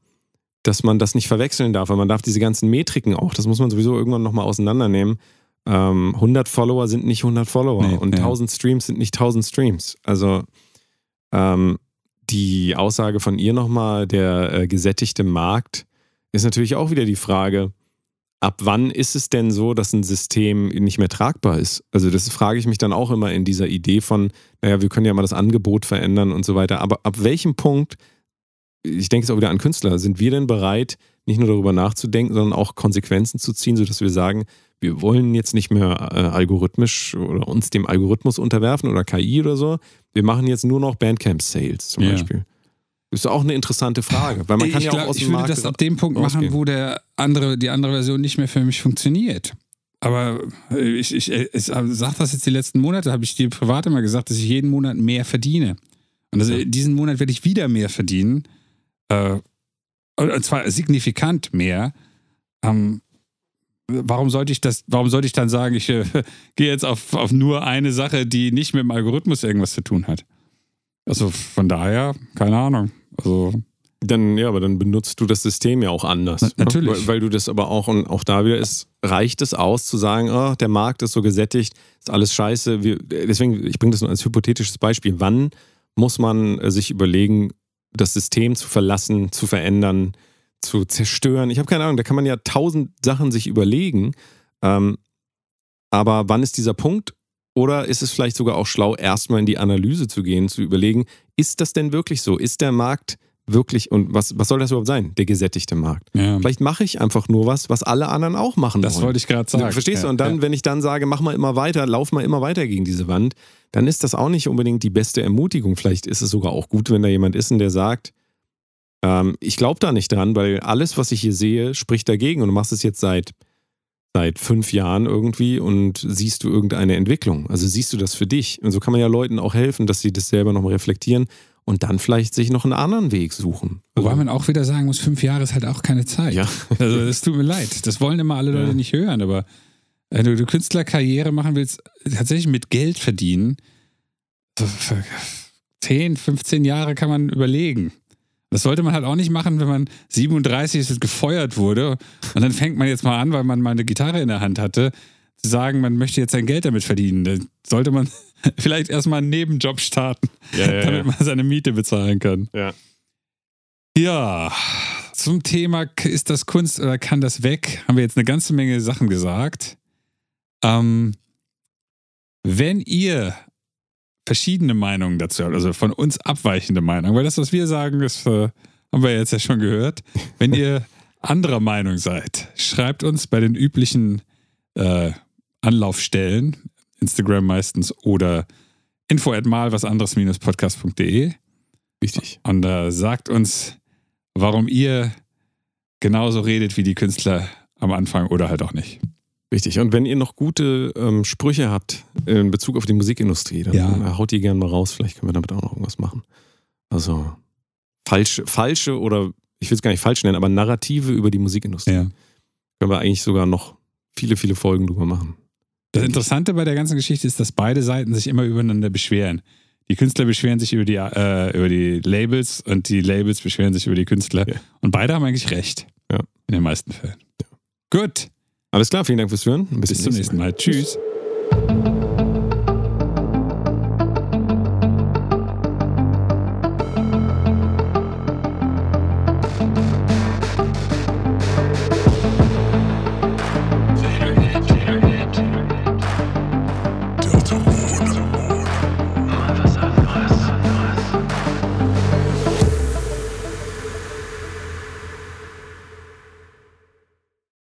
dass man das nicht verwechseln darf, weil man darf diese ganzen Metriken auch, das muss man sowieso irgendwann nochmal auseinandernehmen. Ähm, 100 Follower sind nicht 100 Follower Nee, und ja. 1000 Streams sind nicht 1000 Streams. Also ähm, die Aussage von ihr nochmal, der äh, gesättigte Markt, ist natürlich auch wieder die Frage, ab wann ist es denn so, dass ein System nicht mehr tragbar ist? Also das frage ich mich dann auch immer in dieser Idee von, naja, wir können ja mal das Angebot verändern und so weiter. Aber ab welchem Punkt, ich denke es auch wieder an Künstler, sind wir denn bereit, nicht nur darüber nachzudenken, sondern auch Konsequenzen zu ziehen, sodass wir sagen, wir wollen jetzt nicht mehr äh, algorithmisch oder uns dem Algorithmus unterwerfen oder KI oder so. Wir machen jetzt nur noch Bandcamp-Sales zum Ja. Beispiel. Das ist auch eine interessante Frage, weil man kann ich ja glaub, auch aus ich dem würde Markt das ab dem Punkt machen, rausgehen. wo der andere, die andere Version nicht mehr für mich funktioniert. Aber äh, ich, ich, ich sage das jetzt die letzten Monate, habe ich dir privat immer gesagt, dass ich jeden Monat mehr verdiene. Und das, diesen Monat werde ich wieder mehr verdienen. Äh, und zwar signifikant mehr. Ähm, warum sollte ich das, warum sollte ich dann sagen, ich äh, gehe jetzt auf, auf nur eine Sache, die nicht mit dem Algorithmus irgendwas zu tun hat? Also von daher, keine Ahnung. Also Dann, ja, aber dann benutzt du das System ja auch anders. Na- natürlich. Ne? Weil, weil du das aber auch, und auch da wieder ist, reicht es aus zu sagen, oh, der Markt ist so gesättigt, ist alles scheiße. Wir, deswegen, ich bringe das nur als hypothetisches Beispiel. Wann muss man äh, sich überlegen, das System zu verlassen, zu verändern, zu zerstören? Ich habe keine Ahnung, da kann man ja tausend Sachen sich überlegen. Ähm, aber wann ist dieser Punkt? Oder ist es vielleicht sogar auch schlau, erstmal in die Analyse zu gehen, zu überlegen, ist das denn wirklich so? Ist der Markt wirklich, und was, was soll das überhaupt sein? Der gesättigte Markt. ja, Vielleicht mache ich einfach nur was, was alle anderen auch machen das wollen. wollte ich gerade sagen. Verstehst du? Ja, Und dann, ja. wenn ich dann sage, mach mal immer weiter, lauf mal immer weiter gegen diese Wand, dann ist das auch nicht unbedingt die beste Ermutigung. Vielleicht ist es sogar auch gut, wenn da jemand ist und der sagt, ähm, ich glaube da nicht dran, weil alles, was ich hier sehe, spricht dagegen. Und du machst es jetzt seit, seit fünf Jahren irgendwie und siehst du irgendeine Entwicklung. Also siehst du das für dich. Und so kann man ja Leuten auch helfen, dass sie das selber nochmal reflektieren und dann vielleicht sich noch einen anderen Weg suchen. Wobei man auch wieder sagen muss, fünf Jahre ist halt auch keine Zeit. Ja. Also es tut mir leid. Das wollen immer alle Leute Ja. nicht hören, aber wenn du, Künstlerkarriere machen willst, tatsächlich mit Geld verdienen, so für 10, 15 Jahre kann man überlegen. Das sollte man halt auch nicht machen, wenn man 37 ist und gefeuert wurde. Und dann fängt man jetzt mal an, weil man mal eine Gitarre in der Hand hatte, zu sagen, man möchte jetzt sein Geld damit verdienen. Dann sollte man vielleicht erstmal einen Nebenjob starten, Ja, ja, damit man seine Miete bezahlen kann. Ja. Ja, zum Thema ist das Kunst oder kann das weg, haben wir jetzt eine ganze Menge Sachen gesagt. Ähm, wenn ihr verschiedene Meinungen dazu habt, also von uns abweichende Meinungen, weil das, was wir sagen, das äh, haben wir jetzt ja schon gehört. Wenn ihr anderer Meinung seid, schreibt uns bei den üblichen äh, Anlaufstellen, Instagram meistens oder info at mal was anderes podcast.de Wichtig. und äh, sagt uns, warum ihr genauso redet wie die Künstler am Anfang oder halt auch nicht. Richtig. Und wenn ihr noch gute ähm, Sprüche habt in Bezug auf die Musikindustrie, dann Ja. äh, haut die gerne mal raus. Vielleicht können wir damit auch noch irgendwas machen. Also falsche, falsche oder ich will es gar nicht falsch nennen, aber Narrative über die Musikindustrie. Ja. Können wir eigentlich sogar noch viele, viele Folgen drüber machen. Das Interessante bei der ganzen Geschichte ist, dass beide Seiten sich immer übereinander beschweren. Die Künstler beschweren sich über die, äh, über die Labels und die Labels beschweren sich über die Künstler. Ja. Und beide haben eigentlich recht. Ja. In den meisten Fällen. Gut, alles klar, vielen Dank fürs Hören. Bis, Bis zum nächsten Mal. Mal. Tschüss.